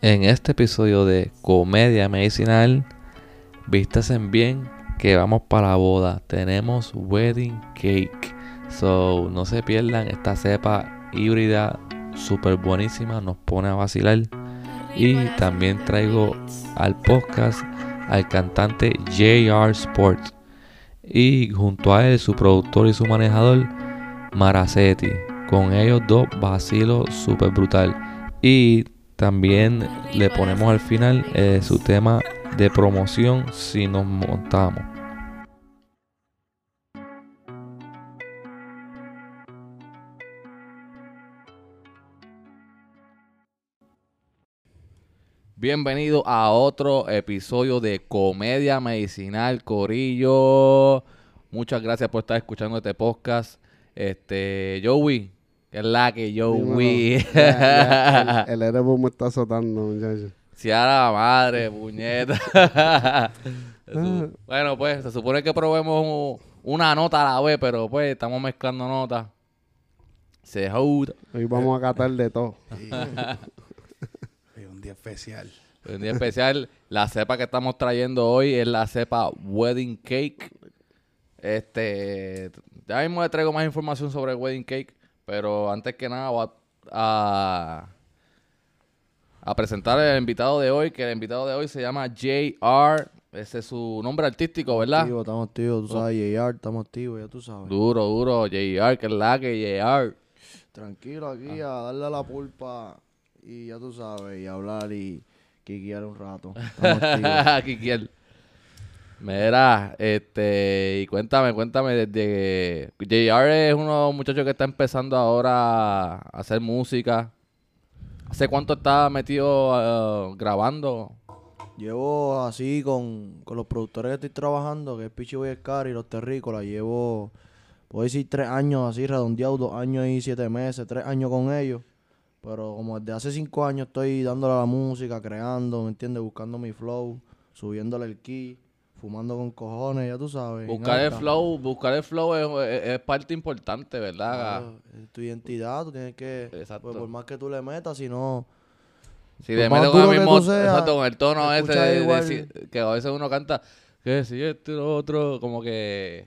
En este episodio de Comedia Medicinal, en bien que vamos para la boda. Tenemos wedding cake. So, no se pierdan esta cepa híbrida súper buenísima. Nos pone a vacilar. Y también traigo al podcast al cantante JR Sports. Y junto a él, su productor y su manejador, Maracetti. Con ellos dos vacilo súper brutal. Y también le ponemos al final eh, su tema de promoción si nos montamos. Bienvenido a otro episodio de Comedia Medicinal Corillo. Muchas gracias por estar escuchando este podcast. Este, Joey, que es la que Joey. el, el me está azotando, muchachos. Si a la madre, puñeta. Bueno, pues se supone que probemos una nota a la vez, pero pues estamos mezclando notas. Se Hoy vamos a catar de todo. un día especial. Un día especial. La cepa que estamos trayendo hoy es la cepa Wedding Cake. Este, ya mismo le traigo más información sobre el Wedding Cake, pero antes que nada voy a, a, presentar el invitado de hoy, que el invitado de hoy se llama JR. Ese es su nombre artístico, ¿verdad? Activo, estamos activos, tú sabes, JR, estamos activos, ya tú sabes. Duro, duro, JR, que es la que JR. Tranquilo aquí, a darle a la pulpa y ya tú sabes, y hablar y quiquear un rato. quiquear. Mira, este, y cuéntame, cuéntame, desde JR es uno de los muchachos que está empezando ahora a hacer música. ¿Hace cuánto está metido uh, grabando? Llevo así con, los productores que estoy trabajando, que es Pichi Boy y los Terrícolas. Llevo, puedo decir, tres años así, redondeado, dos años y siete meses, tres años con ellos. Pero como desde hace cinco años estoy dándole a la música, creando, ¿me entiendes? Buscando mi flow, subiéndole el key fumando con cojones, ya tú sabes. Buscar el flow, buscar el flow es, parte importante, ¿verdad? es tu identidad, tú tienes que, Exacto. Pues, por más que tú le metas, si no... Si le metes con el mismo, exacto, con el tono ese de, que a veces uno canta, que si esto y lo otro, como que...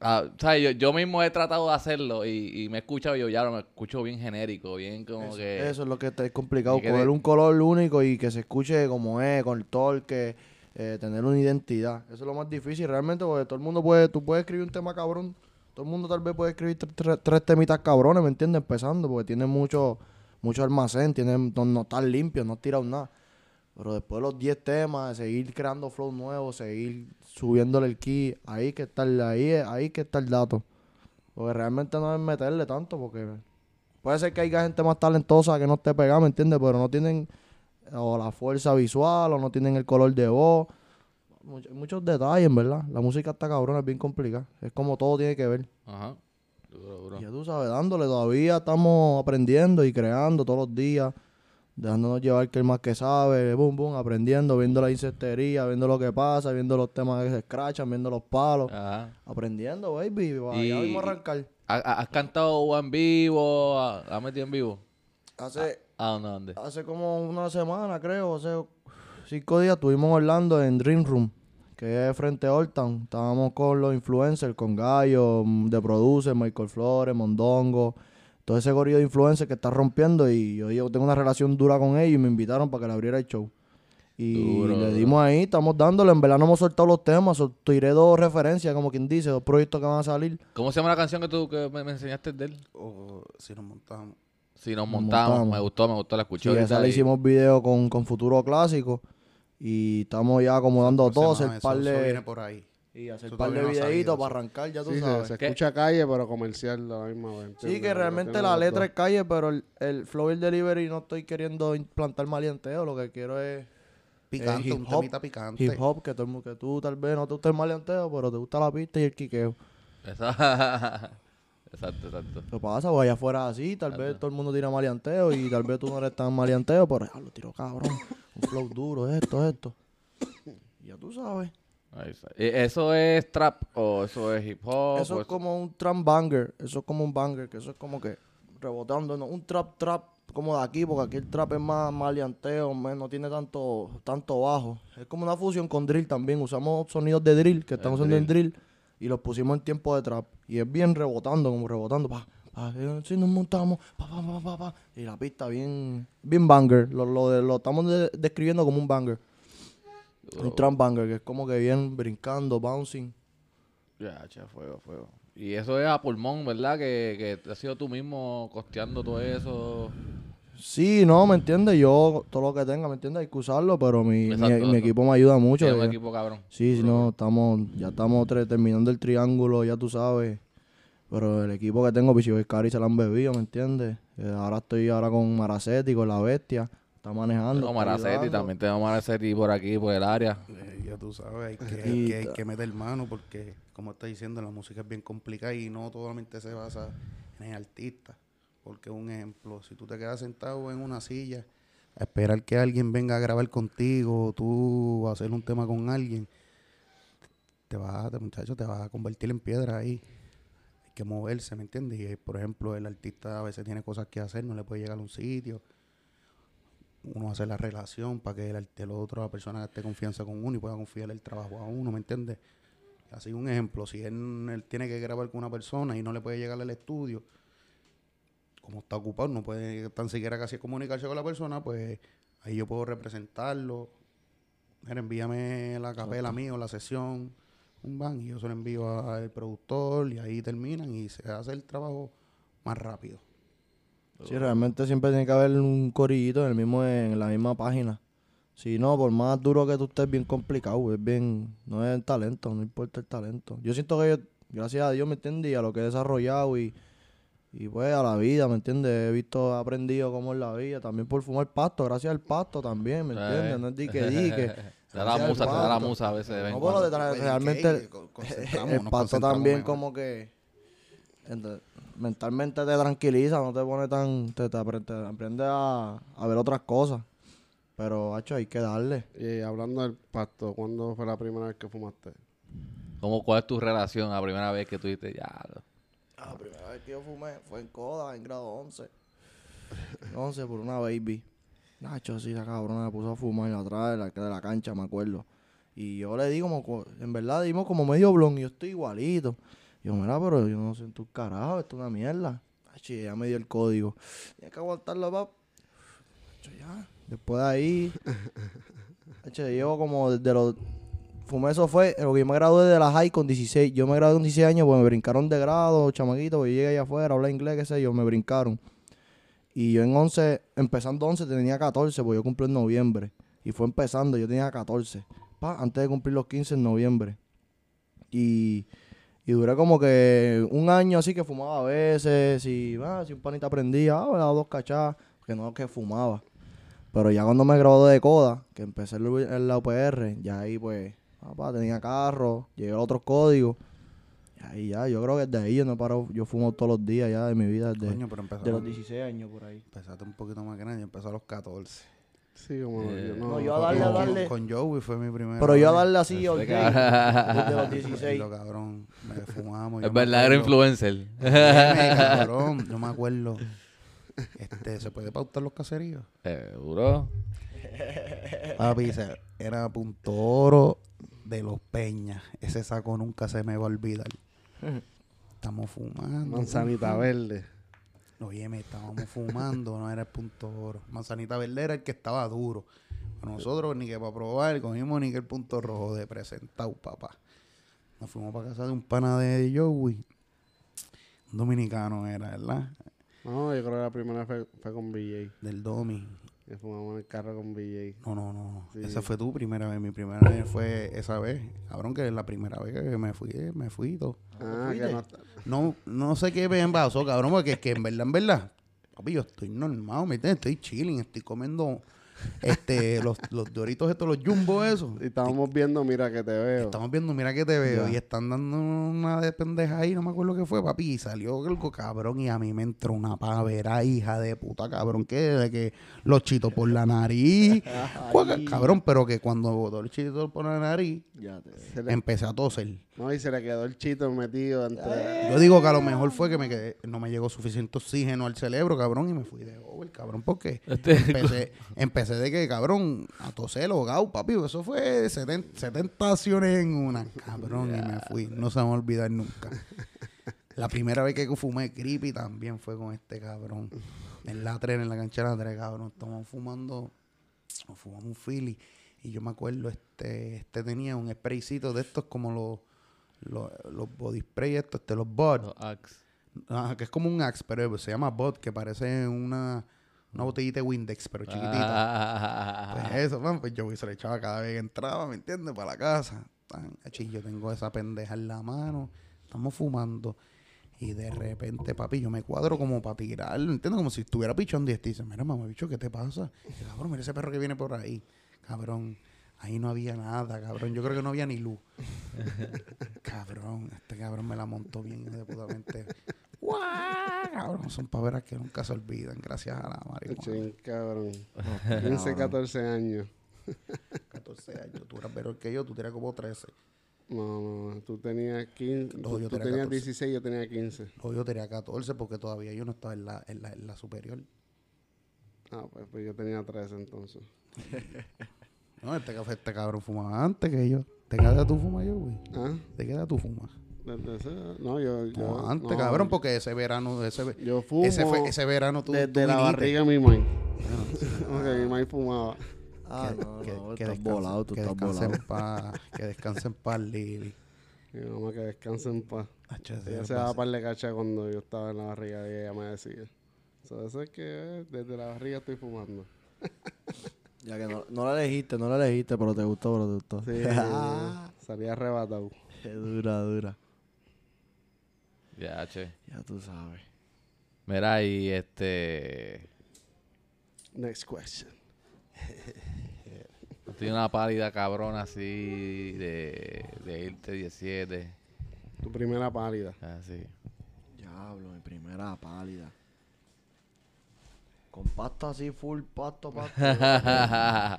Ah, yo, yo, mismo he tratado de hacerlo y, me he escuchado yo ya lo me escucho bien genérico, bien como que... Eso es lo que es complicado, coger un color único y que se escuche como es, con el torque eh, tener una identidad. Eso es lo más difícil realmente, porque todo el mundo puede, tú puedes escribir un tema cabrón, todo el mundo tal vez puede escribir tres temitas cabrones, ¿me entiendes? Empezando, porque tiene mucho, mucho almacén, tiene, no, no está limpio, no tirado nada. Pero después de los 10 temas, seguir creando flow nuevos, seguir subiéndole el key, ahí que está el, ahí, ahí que está el dato. Porque realmente no es meterle tanto, porque puede ser que haya gente más talentosa que no esté pegada, ¿me entiendes? Pero no tienen o la fuerza visual, o no tienen el color de voz. muchos detalles, ¿verdad? La música está cabrona, es bien complicada. Es como todo tiene que ver. Ajá. Ya tú sabes, dándole, todavía estamos aprendiendo y creando todos los días, dejándonos llevar que el más que sabe, boom, boom, aprendiendo, viendo la insectería, viendo lo que pasa, viendo los temas que se escrachan, viendo los palos, Ajá. aprendiendo, baby, y, ya vamos a arrancar. ¿Has cantado en vivo? ¿Has metido en vivo? Hace, ¿A dónde? Hace como una semana, creo, hace cinco días, estuvimos Orlando en Dream Room, que es frente a Old Town. Estábamos con los influencers, con Gallo, de Producer, Michael Flores, Mondongo, todo ese corrido de influencers que está rompiendo y yo, tengo una relación dura con ellos y me invitaron para que le abriera el show. Y le dimos ahí, estamos dándole. En verdad no hemos soltado los temas. tiré dos referencias, como quien dice, dos proyectos que van a salir. ¿Cómo se llama la canción que tú que me, enseñaste de él? O si nos montamos. Si nos, montamos, me gustó, me gustó, la escuché. Sí, esa le hicimos video con, con Futuro Clásico y estamos ya acomodando todo, hacer par de... viene por ahí. Y hacer par de videitos para arrancar, ya tú sabes. Se, escucha calle, pero comercial la misma vez. Sí, que realmente la letra es calle, pero el, el flow y el delivery no estoy queriendo implantar maleanteo, lo que quiero es... Picante, un temita picante. Hip hop, que, todo, que tú tal vez no te gusta el maleanteo, pero te gusta la pista y el quiqueo. Exacto, exacto. ¿Qué pasa? Pues allá afuera así, tal vez todo el mundo tira maleanteo y tal vez tú no eres tan maleanteo, pero ya lo tiro cabrón. Un flow duro, esto, esto. Ya tú sabes. ¿Eso es trap o eso es hip hop? Eso es como un trap banger. Eso es como un banger, que eso es como que rebotando. ¿no? Un trap trap como de aquí, porque aquí el trap es más maleanteo, no tiene tanto, tanto bajo. Es como una fusión con drill también. Usamos sonidos de drill que estamos usando en drill y los pusimos en tiempo de trap. Y es bien rebotando, como rebotando. Pa, pa, eh, si nos montamos, pa, pa, pa, pa, pa. Y la pista bien, bien banger. Lo, lo, lo estamos describiendo como un banger. Un trap banger, que es como que bien brincando, bouncing. Ya, che, fuego, fuego. Y eso es a pulmón, ¿verdad? Que, que has sido tú mismo costeando todo eso. Sí, no, ¿me entiendes? Yo, todo lo que tenga, ¿me entiendes? Hay que usarlo, pero mi, mi, equipo me ayuda mucho. un equipo cabrón. Sí, sí, no, estamos, ya estamos terminando el triángulo, ya tú sabes. Pero el equipo que tengo, Pichiboy y Cari se lo han bebido, ¿me entiendes? Eh, ahora estoy ahora con Maracetti, con la bestia. Está manejando. No, Maracetti, también tenemos Maracetti por aquí, por el área. Eh, ya tú sabes, hay que, hay que, hay que meter mano porque, como está diciendo, la música es bien complicada y no solamente se basa en el artista. Porque un ejemplo, si tú te quedas sentado en una silla a esperar que alguien venga a grabar contigo, tú a hacer un tema con alguien, te vas, muchacho, te vas a convertir en piedra ahí. Hay que moverse, ¿me entiendes? Y por ejemplo, el artista a veces tiene cosas que hacer, no le puede llegar a un sitio uno hace la relación para que el, el otro, la persona esté confianza con uno y pueda confiar el trabajo a uno, ¿me entiendes? Así un ejemplo, si él, tiene que grabar con una persona y no le puede llegar al estudio, como está ocupado, no puede tan siquiera casi comunicarse con la persona, pues ahí yo puedo representarlo. Mira, envíame la capela mía o la sesión, un van, y yo se lo envío al productor y ahí terminan y se hace el trabajo más rápido. Sí, realmente siempre tiene que haber un corillito en, el mismo, en la misma página. Si no, por más duro que tú estés, bien complicado. Es bien, no es el talento, no importa el talento. Yo siento que yo, gracias a Dios, ¿me entiendes? a lo que he desarrollado y, y pues a la vida, ¿me entiendes? He visto, he aprendido cómo es la vida. También por fumar pasto, gracias al pasto también, ¿me entiendes? No es dique dique. Te da la musa, te da la musa a veces. no, pero realmente el, pasto también como que mentalmente te tranquiliza, no te pone tan, te, te, aprende a, ver otras cosas. Pero, hacho, hay que darle. Y hablando del pasto, ¿cuándo fue la primera vez que fumaste? ¿Cómo, ¿Cuál es tu relación la primera vez que tuviste ya? La primera vez que yo fumé fue en Coda, en grado 11. 11 por una baby. Nacho, sí, la cabrona me puso a fumar y atrás de la, de la cancha, me acuerdo. Y yo le di como, en verdad dimos como medio blon y yo estoy igualito. Yo, mira, pero yo no sé en tu carajo, esto es una mierda. Ay, ya me dio el código. Tienes que aguantarlo, pap. ya. Después de ahí, yo llevo como desde los... Fumé eso fue, lo que yo me gradué de la high con 16. Yo me gradué con 16 años, pues me brincaron de grado, chamaquito, pues yo llegué allá afuera, hablé inglés, qué sé yo, me brincaron. Y yo en 11, empezando 11, tenía 14, pues yo cumplí en noviembre. Y fue empezando, yo tenía 14. Pa, antes de cumplir los 15 en noviembre. Y y duré como que un año así que fumaba a veces. Y ah, si un panita prendía, ah, daba dos cachas. Que no que fumaba. Pero ya cuando me gradué de coda, que empecé en la UPR, ya ahí pues, papá, tenía carro, llegué a otros códigos. Y ahí ya, yo creo que desde ahí yo no paro, yo fumo todos los días ya de mi vida, desde de los 16 años por ahí. Empezaste un poquito más grande, empezó a los 14. Sí, como eh, yo no. yo a darle, a darle. Con Joey fue mi primera. Pero yo a darle así, ok. Desde los 16. cabrón, me fumamos. Es verdadero influencer. cabrón, no me acuerdo. Este, ¿se puede pautar los caseríos? Seguro. Papi, era punto oro de los Peñas. Ese saco nunca se me va a olvidar. Estamos fumando. Manzanita verde. Oye, me estábamos fumando, no era el punto oro. Manzanita verde era el que estaba duro. nosotros ni que para probar, cogimos ni que el punto rojo de presentado, papá. Nos fuimos para casa de un pana de Joey. Un dominicano era, ¿verdad? No, yo creo que la primera fue, fue con BJ. Del Domi. Que fumamos en el carro con BJ. No, no, no. Esa fue tu primera vez. Mi primera vez fue esa vez. Cabrón, que es la primera vez que me fui, me fui todo. Ah, que no, no, no sé qué me pasó, cabrón, porque es que en verdad, en verdad, papi, yo estoy normal, ¿me entiendes? Estoy chilling, estoy comiendo este, los, los doritos estos, los jumbo esos. Y estábamos viendo, mira que te veo. Estamos viendo, mira que te veo. Y están dando una de pendeja ahí, no me acuerdo qué fue, papi. Y salió algo cabrón y a mí me entró una pavera, hija de puta, cabrón, que de que los chitos por la nariz. cabrón, pero que cuando botó el chito por la nariz, empecé a toser. No, y se le quedó el chito metido entre... Yo digo que a lo mejor fue que me quedé, no me llegó suficiente oxígeno al cerebro, cabrón, y me fui de over, cabrón, porque Este- empecé, empecé de que, cabrón, a toser, ahogado, papi, eso fue 70, 70 acciones en una, cabrón, y me fui, no se me va a olvidar nunca. La primera vez que fumé creepy también fue con este cabrón, en la tren, en la cancha de la tren, cabrón, estamos fumando, nos fumamos un Philly, y yo me acuerdo, este, este tenía un spraycito de estos como los los, los body spray estos, este, los bud, Los Axe. Que es como un axe, pero se llama bud, que parece una, una botellita de Windex, pero chiquitita. Ah. Pues eso, man, pues yo se le echaba cada vez que entraba, ¿me entiendes? Para la casa. Tan, yo tengo esa pendeja en la mano, estamos fumando. Y de repente, papi, yo me cuadro como para tirar, ¿me entiendes? Como si estuviera pichón y este dice, mira, mamá, bicho, ¿qué te pasa? Y cabrón, mira ese perro que viene por ahí. Cabrón, ahí no había nada, cabrón. Yo creo que no había ni luz. cabrón, este cabrón me la montó bien deputamente. ¡Guau! Cabrón, son paveras que nunca se olvidan, gracias a la marihuana. Cabrón. 15, 14 años. 14 años, tú eras menor que yo, tú tenías como 13. No, no, no. Tú tenías 15. No, yo tú tenía tenías 14. 16, yo tenía 15. No, yo tenía 14 porque todavía yo no estaba en la, en la, en la superior. Ah, pues, pues yo tenía 13 entonces. No, este, café- este cabrón fumaba antes que yo. ¿De qué edad tú fumas yo, güey? ¿Ah? ¿De qué edad tú fumas? Desde ese- no, yo. yo No, antes, no, cabrón, porque ese verano, ese, Yo fumo. ese, fue, ese verano tú, desde tú la viniste. barriga de mi maíz. Porque mi maíz fumaba. Ah, Que- no, que- no, que estás descanse- volado, tú que estás descanse volado. en paz, que descanse en paz, Lili. Mi mamá que descanse en paz. Ella se daba par de cacha cuando yo estaba en la barriga y ella me decía. So, eso es que eh, desde la barriga estoy fumando. Ya que no, no la elegiste, no la elegiste, pero te gustó, pero te gustó. Sí, Ah, salía arrebatado. Qué dura, dura. Ya, che. Ya tú sabes. Mira, y este. Next question. Tiene una pálida cabrona así de, de irte 17. Tu primera pálida. Así. Diablo, mi primera pálida. Con pasto así, full pasto, pasto.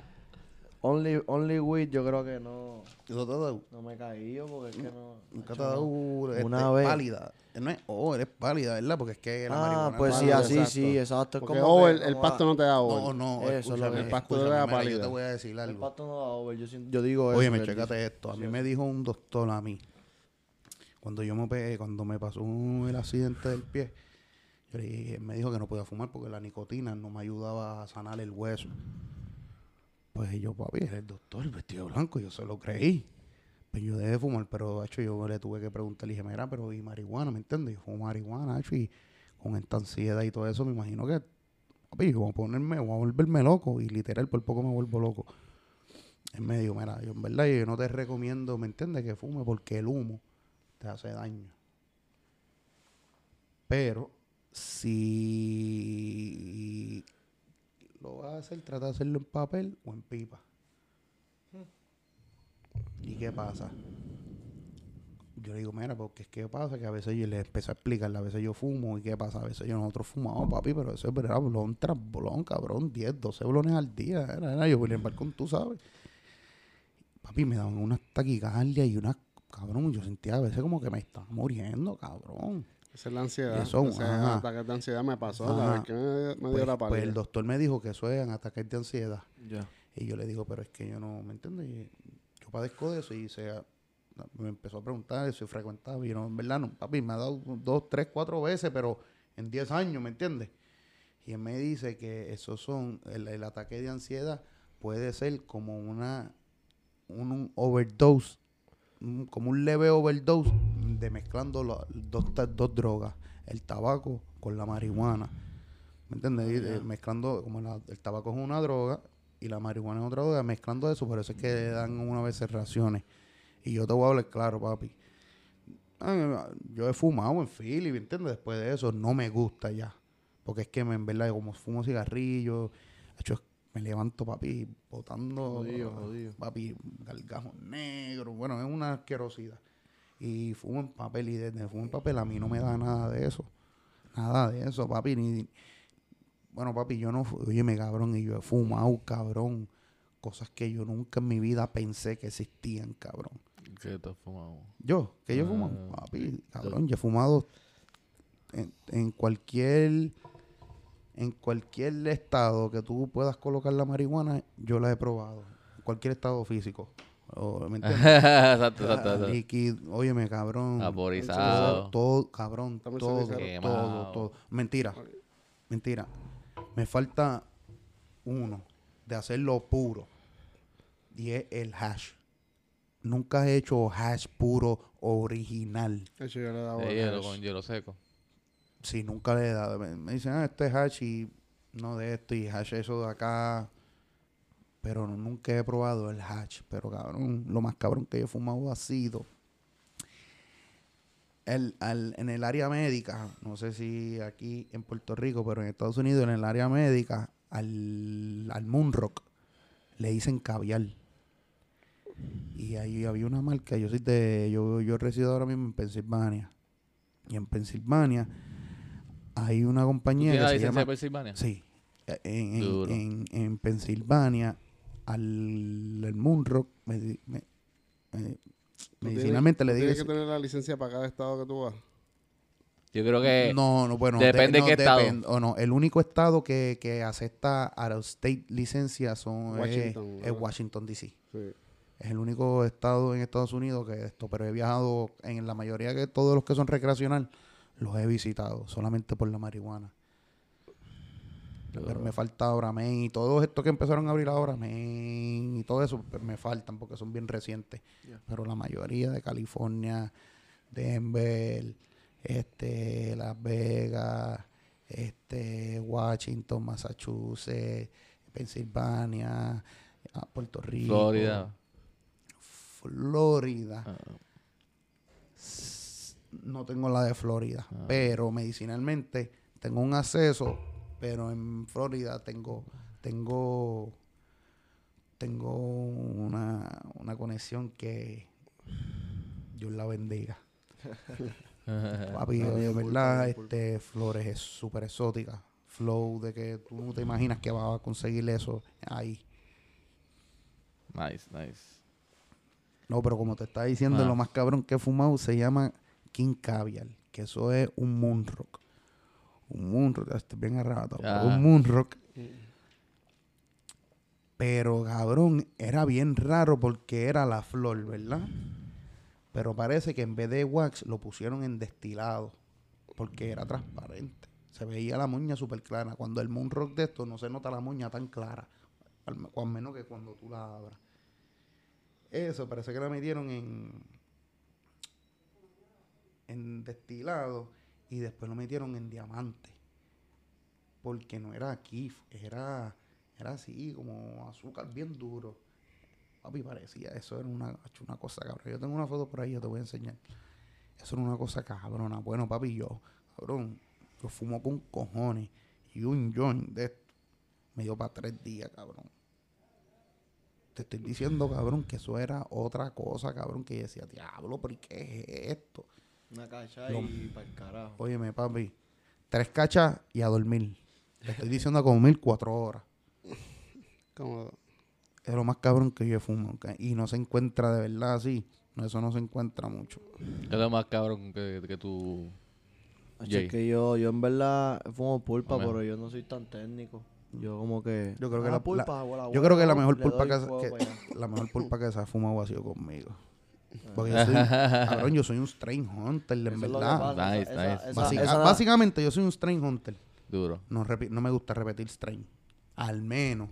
only, only weed, yo creo que no, Eso te ha dado- no me he caído porque es que no. Nunca te ha dado no. este, Una vez. pálida. No es, oh, eres pálida, ¿verdad? Porque es que la Ah, marihuana pues es sí, así exacto. sí, exacto. Es Porque como over, que- el pasto no te da No, over. no, Eso es lo que- El pasto la mira, pálida. Yo te voy a decir El algo. pasto no da over, yo, siento- yo digo eso. Oye, me dice. esto. A mí me dijo un doctor a mí, cuando yo me pegué, cuando me pasó el accidente del pie, dije, me dijo que no podía fumar porque la nicotina no me ayudaba a sanar el hueso. Pues yo, papi, era el doctor, el vestido blanco, yo se lo creí. Pues yo dejé de fumar, pero hecho yo le tuve que preguntar, le dije, mira, pero y marihuana, ¿me entiendes? Yo fumo marihuana, hecho, y con esta ansiedad y todo eso, me imagino que, papi, yo voy a ponerme, a volverme loco, y literal por poco me vuelvo loco. Él me dijo, mira, yo en verdad yo no te recomiendo, ¿me entiendes? Que fume porque el humo te hace daño. Pero si lo vas a hacer, trata de hacerlo en papel o en pipa. ¿Y qué pasa? Yo le digo, mira, porque es que pasa que a veces yo le empecé a explicarle, a veces yo fumo y qué pasa, a veces yo nosotros fumamos, papi, pero eso es verdad, blon tras blon, cabrón, 10, 12 blones al día, era, era yo, William Balcón, tú sabes. Papi, me daban unas taquicardias y unas, cabrón, yo sentía a veces como que me estaba muriendo, cabrón. Esa es la ansiedad. Eso, Ese ajá. ataque de ansiedad me pasó. La vez que me, me dio Pues, la pues pálida. el doctor me dijo que eso es ataques de ansiedad. Ya. Y yo le digo, pero es que yo no, ¿me entiendes? Y Yo padezco de eso y se, me empezó a preguntar eso y frecuentaba. Y yo, no, en verdad, no, papi, me ha dado dos, tres, cuatro veces, pero en 10 años, ¿me entiendes? Y él me dice que esos son, el, el ataque de ansiedad puede ser como una, un, un overdose, un- como un leve overdose de mezclando la- dos, dos drogas, el tabaco con la marihuana. ¿Me entiendes? Y, eh, mezclando, como la- el tabaco es una droga y la marihuana es otra droga, mezclando eso, por eso es que dan una vez raciones. Y yo te voy a hablar claro, papi. Ah, Yo he fumado en Philly, ¿me entiendes? Después de eso, no me gusta ya. Porque es que me- en verdad, como fumo cigarrillos, hecho, me levanto, papi, botando. Jodido, jodido. Papi, gargajos negros. Bueno, es una asquerosidad. Y fumo en papel, y desde fumo en papel a mí no me da nada de eso. Nada de eso, papi. Ni, bueno, papi, yo no, óyeme, cabrón, y yo he fumado, cabrón, cosas que yo nunca en mi vida pensé que existían, cabrón. ¿Qué tú has fumado? Yo, que yo he fumado. Ah, Papi, cabrón, yo he fumado en, en cualquier en cualquier estado que tú puedas colocar la marihuana, yo la he probado. En cualquier estado físico. O, ¿Me entiendes? exacto, exacto. exacto. Líquido, óyeme, cabrón. Vaporizado. Todo, cabrón, todo, todo, todo. Mentira, mentira. Me falta uno de hacerlo puro. Y es el hash. Nunca he hecho hash puro original. Hecho, yo le he dado De hielo con hielo seco. Sí, nunca le he dado. Me, me dicen, ah, este es hash y no de esto y hash eso de acá. Pero nunca he probado el hash. Pero cabrón, lo más cabrón que yo he fumado ha sido el, al- en el área médica. No sé si aquí en Puerto Rico, pero en Estados Unidos, en el área médica, al, al Moonrock le dicen caviar. Y ahí había una marca, yo soy de, yo, yo resido ahora mismo en Pensilvania. Y en Pensilvania hay una ¿Tú compañía la se llama... de Pensilvania? Sí. Eh, En, en, en Pensilvania, al el Moonrock, me, medicinalmente le tienes- tú Tienes que tener la licencia para cada estado que tú vas. Yo creo que... No, no, bueno. depende no, qué estado. o no, el único estado que, que acepta out of state licencia son, es- Washington, es. Washington, D.C. Sí. Es el único estado en Estados Unidos que esto, pero he viajado en la mayoría de todos los que son recreacional, los he visitado solamente por la marihuana. Pero me falta ahora Maine y todos estos que empezaron a abrir ahora, Maine y todo eso, pues me faltan porque son bien recientes. Pero la mayoría de California, Denver, este, Las Vegas, este, Washington, Massachusetts, Pensilvania, ah, Puerto Rico, Florida. Florida. Ah, No tengo la de Florida, Ah. pero medicinalmente tengo un acceso, pero en Florida tengo tengo tengo una, una conexión que Dios la bendiga. Papi, verdad, este Flores es súper exótica. Flow de que tú no te imaginas que vas a conseguir eso ahí. Nice, nice. No, pero como te estaba diciendo, Ah. lo más cabrón que he fumado se llama King Caviar, que eso es un Moonrock. Un Moonrock, estoy bien arrebatado, pero Ah. un Moonrock. Pero cabrón, era bien raro porque era la flor, ¿verdad? Pero parece que en vez de wax lo pusieron en destilado, porque era transparente. Se veía la moña súper clara. Cuando el Moonrock de esto no se nota la moña tan clara, al menos que cuando tú la abras. Eso parece que la metieron en en destilado y después lo metieron en diamante. Porque no era kif, era era así como azúcar bien duro. Papi parecía, eso era una, una cosa cabrón. Yo tengo una foto por ahí, yo te voy a enseñar. Eso era una cosa cabrona. Bueno, papi, yo, cabrón, yo fumo con cojones y un joint de esto me dio para tres días, cabrón. Te estoy diciendo, cabrón, que eso era otra cosa, cabrón, que yo decía, diablo, ¿y qué es esto? Una cacha y para el carajo. Óyeme, papi, tres cachas y a dormir. Te estoy diciendo a dormir cuatro horas. Como, Es lo más cabrón que yo fumo. Y no se encuentra de verdad así. No, eso no se encuentra mucho. ¿Qué es lo más cabrón que, que tú... Es que yo, yo en verdad fumo pulpa, Amén. pero yo no soy tan técnico. Yo como que... Yo creo que ah, la- pulpa, Yo creo que la huevo, mejor pulpa que, que- la mejor pulpa que se ha fumado ha sido conmigo. Porque yo soy, cabrón, yo soy un strain hunter, en verdad. pasa, Nice, esa- nice. esa- Básica- esa- básicamente yo soy un strain hunter. Duro. No, no me gusta repetir strain. Al menos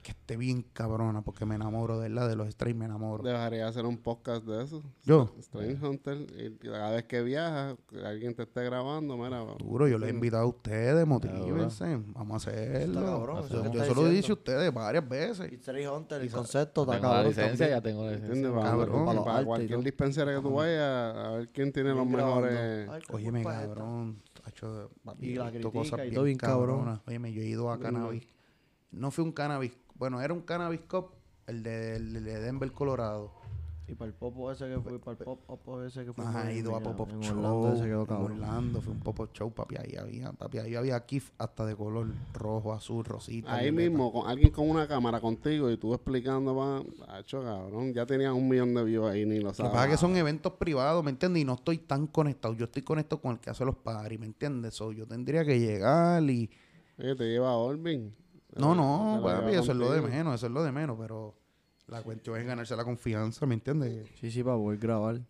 que esté bien cabrona, porque me enamoro de verdad de los strain, me enamoro. debería hacer un podcast de eso. Yo. Strange Hunter. Y cada vez que viajas, alguien te esté grabando, mira. Duro, yo les he invitado a ustedes, motívense, vamos a hacerlo. Cabrón, eso yo se lo he dicho a diciendo. ustedes varias veces. Y Trey Hunter, el concepto está la cabrón licencia, ya tengo la licencia. Para, Cabrón. para- Para cualquier todo. dispensario que tú vayas, a ver quién tiene los Bien grabando. mejores. Óyeme, cabrón, tacho, papi, Y la cosas y todo bien cabrón. Óyeme, yo he ido a Bien cannabis. No fue un cannabis, bueno, era un cannabis cup, el de, el de Denver, Colorado. Y para el popo ese que fue, para el pop ese que fue. Ajá, ido a pop show. Orlando, se quedó Orlando fue un pop show, papi. Ahí había, papi, ahí había kif hasta de color rojo, azul, rosita. Ahí mismo, con alguien con una cámara contigo y tú explicando, va, hecho cabrón. Ya tenían un millón de views ahí, ni lo sabes. Lo que pasa es que son eventos privados, ¿me entiendes? Y no estoy tan conectado. Yo estoy conectado con el que hace los paris, ¿me entiendes? So, yo tendría que llegar y. te lleva a Orvin. No, no, papi, eso es lo de menos, eso es lo de menos, pero la cuestión es ganarse la confianza, ¿me entiendes? Sí, sí, para poder grabar.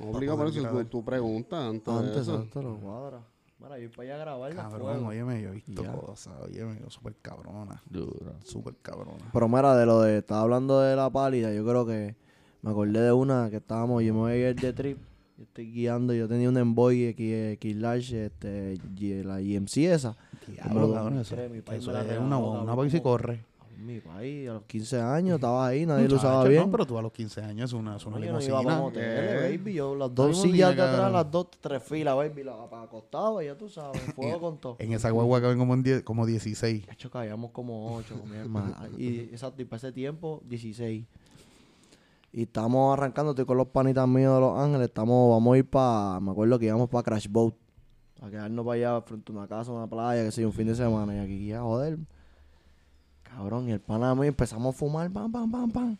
Obliga por eso tu, pregunta antes. Antes, antes lo cuadra. Mira, yo para allá a grabar Cabrón, óyeme, yo he visto cosas, óyeme, yo súper cabrona. Duro. Súper cabrona. Pero mira, de lo de, estaba hablando de la pálida, yo creo que me acordé de una que estábamos, yo me voy a ir de trip, yo estoy guiando, yo tenía un Envoy X, X Large, este, la IMC esa. Diablo, cabrón, eso, eso es una, una, una corre mi país, a los 15 años estaba ahí, nadie lo usaba bien. No, pero tú a los 15 años es una, es una no, Yo no baby. Yo las dos sillas de atrás, las dos, tres filas, baby, la para acostado, ya tú sabes, fuego con todo. En esa guagua que ven como, en como 16. De hecho, caíamos como 8 con mi hermana. y exacto, y para ese tiempo, 16. Y estamos arrancando, estoy con los panitas míos de Los Ángeles, estamos, vamos a ir para, me acuerdo que íbamos para Crash Boat. A quedarnos para allá frente a una casa, una playa, que sé un fin de semana. Y aquí ya, joder, Cabrón, y el pana mío empezamos a fumar, pam, pam, pam, pam.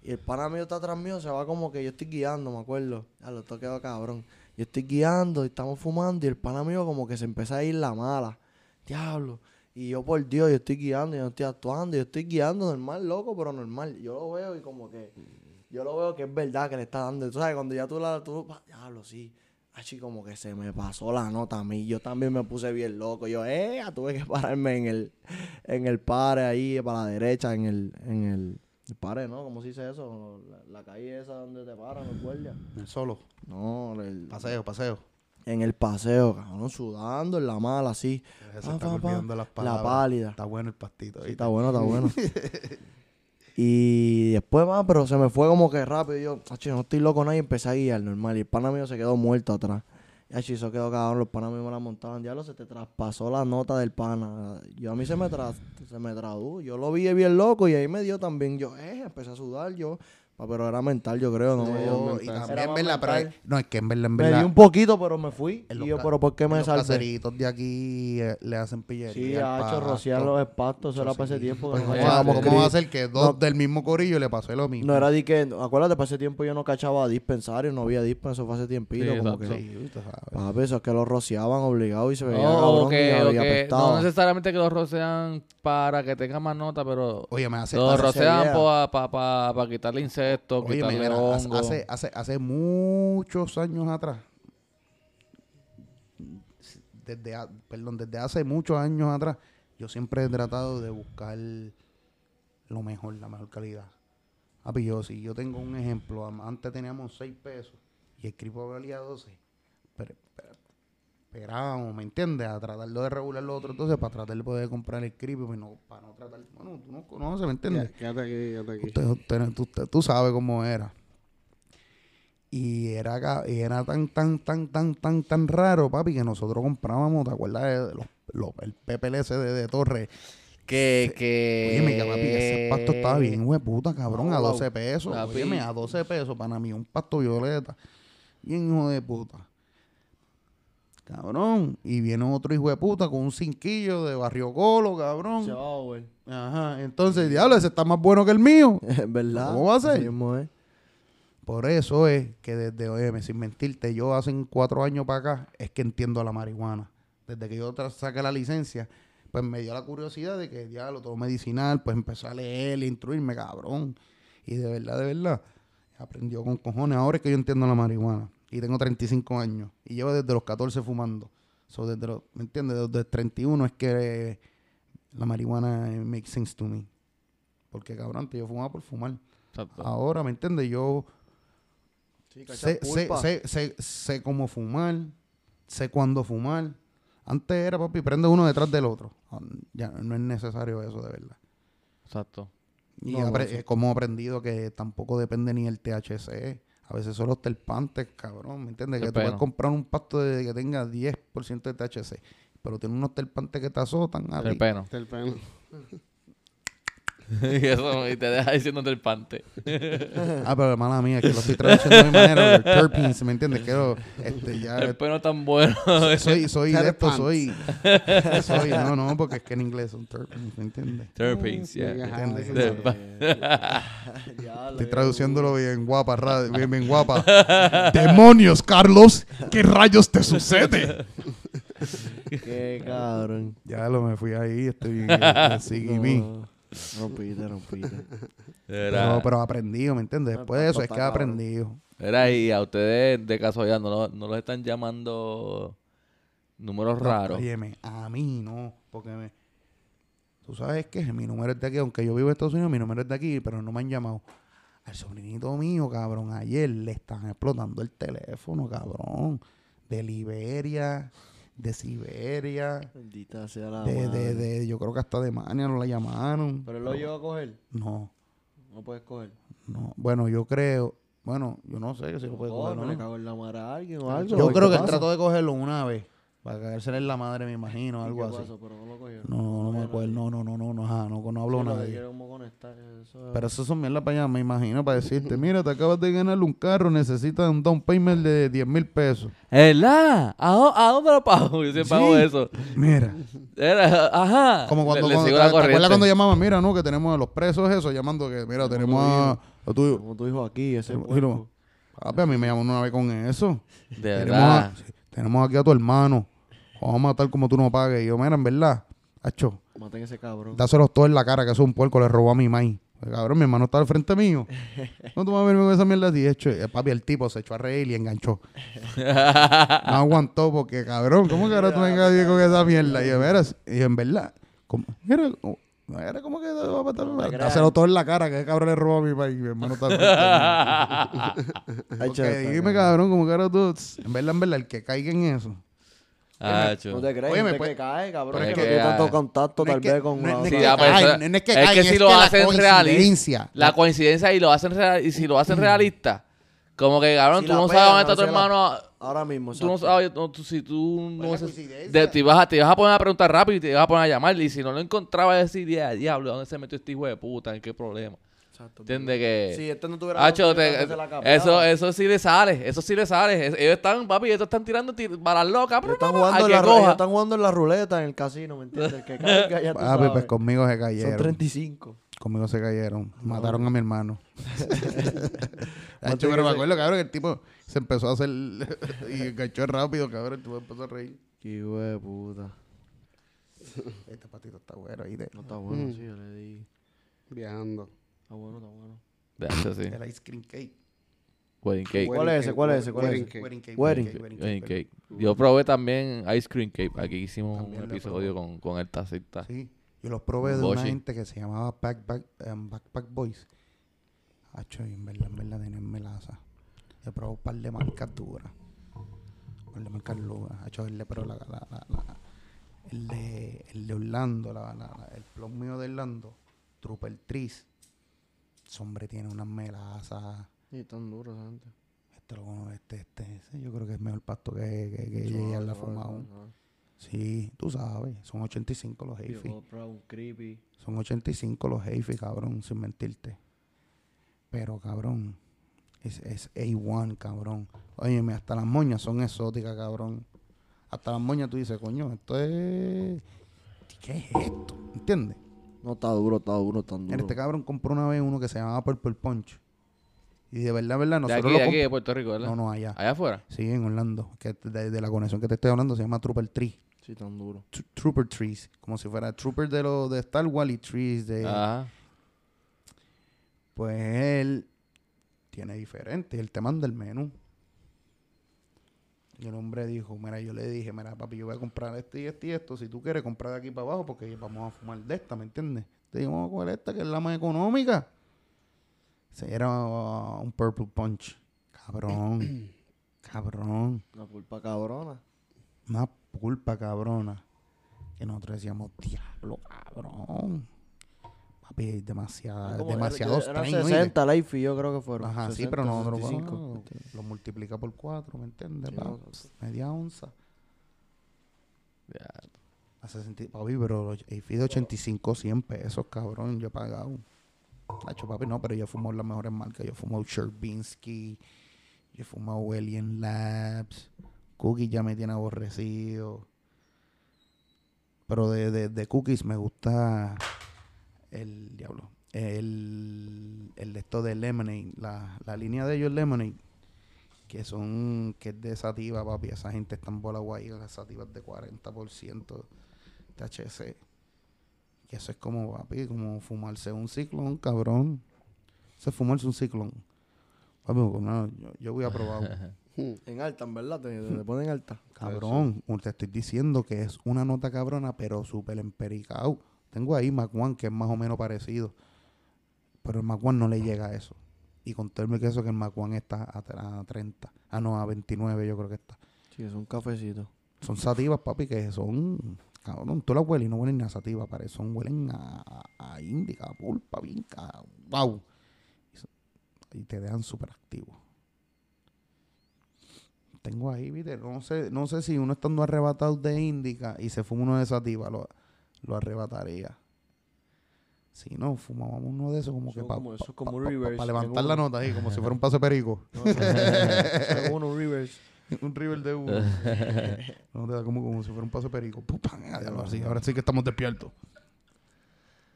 Y el pana mío está atrás mío, se va como que yo estoy guiando, me acuerdo. Ya lo toqueo cabrón. Yo estoy guiando y estamos fumando y el pana mío como que se empieza a ir la mala. Diablo. Y yo, por Dios, yo estoy guiando, yo no estoy actuando, yo estoy guiando normal, loco, pero normal. Yo lo veo y como que, yo lo veo que es verdad que le está dando. Tú sabes, cuando ya tú la, tú, diablo, sí. Así como que se me pasó la nota a mí. Yo también me puse bien loco. Yo, eh, tuve que pararme en el, en el pare ahí para la derecha, en el, en el, pare, ¿no? ¿Cómo se dice eso? La, calle esa donde te paran los guardias. ¿El solo? No, el paseo, paseo. En el paseo, cabrón, sudando en la mala, así. la pálida. Está bueno el pastito. Sí, está bueno, está bueno. Y después más, pero se me fue como que rápido. Y yo, no estoy loco nadie, empecé a guiar normal. Y el pana mío se quedó muerto atrás. Y así eso quedó cabrón, los panas míos me la montaban. Ya lo se te traspasó la nota del pana. Yo a mí se me, tra se me tradujo. Yo lo vi bien loco y ahí me dio también. Yo, eh, empecé a sudar. Yo, pero era mental, yo creo, ¿no? y también en verdad, no, es que en verdad, en verdad. Me di un poquito, pero me fui. Y yo, pero ¿por qué me salvé? Los caseritos de aquí eh, le hacen pillería. Sí, ha hecho rociar los espastos, eso era para ese tiempo. Pues, ¿Cómo va a ser que dos del mismo corillo le pasó lo mismo? No era de que, acuérdate, para ese tiempo yo no cachaba dispensario, no había dispensario, eso fue hace tiempito. como que, sí, Papi, eso es que los rociaban obligados y se veía oh, cabrón y, No necesariamente que los rocian para que tenga más nota, pero Oye, me hace, los rocian para quitarle insectos, quitarle hace, hace, hace muchos años atrás, desde, perdón, desde hace muchos años atrás, yo siempre he tratado de buscar lo mejor, la mejor calidad. Papi, yo, si yo tengo un ejemplo, antes teníamos 6 pesos y el cripo valía 12, pero, esperábamos, ¿me entiendes? A tratar de regular lo otro, entonces para tratar de poder comprar el cripo, pues no, para no tratar, bueno, tú no conoces, ¿me entiendes? Quédate aquí, quédate aquí. Usted, tú, sabes cómo era. Y era, y era tan, tan, tan, tan, tan, tan raro, papi, que nosotros comprábamos, ¿te acuerdas de los, el PPLS de, de Torre? Que, que... Oye, me papi, ese pasto estaba bien, puta, cabrón, a 12 pesos. Oye, a 12 pesos para mí, un pasto violeta. Bien, hijo de puta. Cabrón. Y viene otro hijo de puta con un cinquillo de Barrio Colo, cabrón. Chao, güey. Ajá. Entonces, diablo, ese está más bueno que el mío. Es verdad. ¿Cómo va a ser? Por eso es que desde, oye, sin mentirte, yo hace cuatro años para acá, es que entiendo la marihuana. Desde que yo saqué la licencia, pues me dio la curiosidad de que, diablo, todo medicinal, pues empecé a leer, a instruirme, cabrón. Y de verdad, de verdad, aprendió con cojones. Ahora es que yo entiendo la marihuana y tengo 35 años y llevo desde los 14 fumando. So, desde ¿Me entiendes? Desde 31 es que la marihuana makes sense to me. Porque cabrón, yo fumaba por fumar. Ahora, ¿me entiendes? Yo sé, sé, sé, sé, cómo fumar, sé cuándo fumar. Antes era, papi, prende uno detrás del otro. Ah, ya no es necesario eso, de verdad. Exacto. Y como he aprendido que tampoco depende ni el THC a veces son los terpantes, cabrón, ¿me entiendes? Que tú puedes comprar un pasto de, que tenga 10% de THC, pero tiene unos terpantes que te azotan. Terpeno. Terpeno. y, eso, y te deja diciendo del pante. ah, pero mala mía, que lo estoy traduciendo de mi manera. Terpenes, ¿me entiendes? Quiero, este, ya... El pelo tan bueno. soy, soy de esto, soy... soy... No, no, porque es que en inglés son terpenes, ¿me entiendes? Terpenes, ya. Estoy traduciéndolo bien guapa, bien, bien guapa. ¡Demonios, Carlos! ¿Qué rayos te sucede? Qué cabrón. Ya lo me fui ahí, estoy bien. Seguí Rompiste, rompiste. Pero, pero aprendido, ¿me entiendes? Después de eso es que he aprendido. Era ahí, a ustedes de casualidad no, no los están llamando números raros. Óyeme, a mí no, porque me, tú sabes que mi número es de aquí, aunque yo vivo en Estados Unidos, mi número es de aquí, pero no me han llamado. Al sobrinito mío, cabrón, ayer le están explotando el teléfono, cabrón, de Liberia de Siberia. Bendita sea la de, de, de, yo creo que hasta de Mania no la llamaron. ¿Pero él lo llevó a coger? No. ¿No puedes coger? No. Bueno, yo creo. Bueno, yo no sé si lo puede coger. ¿No le cago en la mar a alguien o algo? Yo creo que él trató de cogerlo una vez. Para caerse en la madre, me imagino, algo así. Pero no, lo no, no, me acuerdo. No, no, no, no, no, no, no, no hablo nada. Pero eso son mierda para allá, me imagino, para decirte, mira, te acabas de ganar un carro, necesitas un down payment de 10 mil pesos. ¿Verdad? ¿A, dónde lo pago? Yo siempre hago eso. Mira. Era, ajá. Como cuando, le, cuando te, acuerdas cuando llamaban, mira, no, que tenemos a los presos, eso, llamando que, mira, tenemos a, a tu Como tu hijo aquí, ese Papi, a mí me llamó una vez con eso. De verdad. tenemos aquí a tu hermano vamos a matar como tú no pagues. Y yo, mira, en verdad, hacho. Maten ese cabrón. Dáselos todos en la cara, que eso es un puerco, le robó a mi maíz. Cabrón, mi hermano está al frente mío. No tú vas a verme con esa mierda así. Hecho, el papi, el tipo se echó a reír y enganchó. no aguantó porque, cabrón, ¿cómo que ahora tú vengas con esa mierda? Y yo, mira, y en verdad, ¿cómo? Era, era como que va a matar. Dáselo todo en la cara, que cabrón le robó a mi país. Mi hermano está al frente dime, cabrón, como que ahora tú. En verdad, en verdad, el que caiga en eso. Ah, no te crees, Oye, que cae, cabrón. Es que, no tiene tanto contacto tal vez con... No, es que, es que, es que si lo hacen realista, la coincidencia y lo hacen real, y si lo hacen realista, como que, cabrón, tú no sabes dónde está tu hermano... Ahora mismo, Tú no sabes, si tú no te, ibas a, te ibas a poner a preguntar rápido y te ibas a poner a llamar y si no lo encontraba decir, diablo, ¿dónde se metió este hijo de puta? ¿En qué problema? Exacto. ¿Entiendes que? Si este no tuviera. Hacho, te, eso, eso sí le sale. Eso sí le sale. ellos están, papi, ellos están tirando balas locas. están, jugando en la, están jugando en la ruleta en el casino, ¿me entiendes? que caiga, ya Papi, pues conmigo se cayeron. Son 35. Conmigo se cayeron. Mataron a mi hermano. Hacho, pero me acuerdo, cabrón, que el tipo se empezó a hacer. y enganchó rápido, cabrón. El tipo empezó a reír. Qué hijo de puta. Este patito está bueno ahí de. No está bueno, mm. sí, yo le di. Viajando. Está bueno, está bueno. De hecho, sí. El ice cream cake. Wedding cake. ¿Cuál es ese? ¿Cuál es ese? ¿Cuál es ese? Wedding cake. Wedding cake. Yo probé también ice cream cake. Aquí hicimos un episodio con, con el tacita. Sí. Yo los probé de una gente que se llamaba Backpack, um, Backpack Boys. Hacho, y en verdad, en verdad, tienen melaza. Yo probé un par de marcas duras. Un par de marcas duras. Hacho, el de, pero la, la, la, el de, el de Orlando, la, el plom mío de Orlando, Trooper Tris hombre tiene unas melazas. Y tan duros antes. Este, este, este, este, yo creo que es mejor pasto que, que, que ella la. Sí, tú sabes, son 85 los Heifi. Son 85 los Heifi, cabrón, sin mentirte. Pero, cabrón, es, es A1, cabrón. Óyeme, hasta las moñas son exóticas, cabrón. Hasta las moñas tú dices, coño, esto es... ¿Qué es esto? ¿Entiendes? No, está duro, está duro, está duro. Este cabrón compró una vez uno que se llamaba Purple Punch. Y de verdad, verdad, nosotros de aquí, de aquí, de Puerto Rico, ¿verdad? No, no, allá. ¿Allá afuera? Sí, en Orlando. Que de, la conexión que te estoy hablando se llama Trooper Tree. Sí, tan duro. Trooper Trees. Como si fuera Trooper de lo de Star Wars y Trees de... Ajá. Pues él tiene diferente. Él te manda el menú. Y el hombre dijo, mira, yo le dije, mira, papi, yo voy a comprar este y este y esto. Si tú quieres comprar de aquí para abajo, porque vamos a fumar de esta, ¿me entiendes? Te digo, vamos a coger esta, que es la más económica. Se era uh, un Purple Punch. Cabrón. cabrón. Una pulpa cabrona. Una pulpa cabrona. Que nosotros decíamos, diablo, cabrón papi, demasiada, demasiado Eran 60 life y yo creo que fueron. Ajá, sí, pero no, no, lo multiplica por 4, ¿me entiendes? Media onza. A 60, papi, pero el de 85, 100 pesos, cabrón, yo he pagado. Nacho, papi, no, pero yo fumo las mejores marcas. Yo fumo Sherbinsky, yo fumo Alien Labs, Cookies ya me tiene aborrecido. Pero de, de, de cookies me gusta el diablo. El, el de esto de Lemonade, la, la línea de ellos Lemonade, que son, que es de sativa, papi. Esa gente está en bola guay, las sativas de 40% THC. Que eso es como, papi, como fumarse un ciclón, cabrón. Eso es fumarse un ciclón. Papi, yo, yo voy a probar. en alta, en verdad, te, te ponen alta. Cabrón, te estoy diciendo que es una nota cabrona, pero súper empericado. Tengo ahí Macuan, que es más o menos parecido. Pero el Macuan no le llega a eso. Y contarme que eso que el Macuan está a, 30. Ah, no, a 29 yo creo que está. Sí, es un cafecito. Son sativas, papi, que son Cabrón, tú la hueles y no huelen ni a sativa, parece. Son huelen a, a, índica, a pulpa, vinca, wow. Y te dejan súper activo. Tengo ahí, viste, no sé, no sé si uno estando arrebatado de índica y se fuma uno de sativa, lo, lo arrebataría. Si no, fumábamos uno de esos como que para pa, levantar la nota ahí, como si fuera un paso perico. No, uno reverse. un river de uno. no te da como, como si fuera un paso de perico. Puta, así. Ahora sí que estamos despiertos.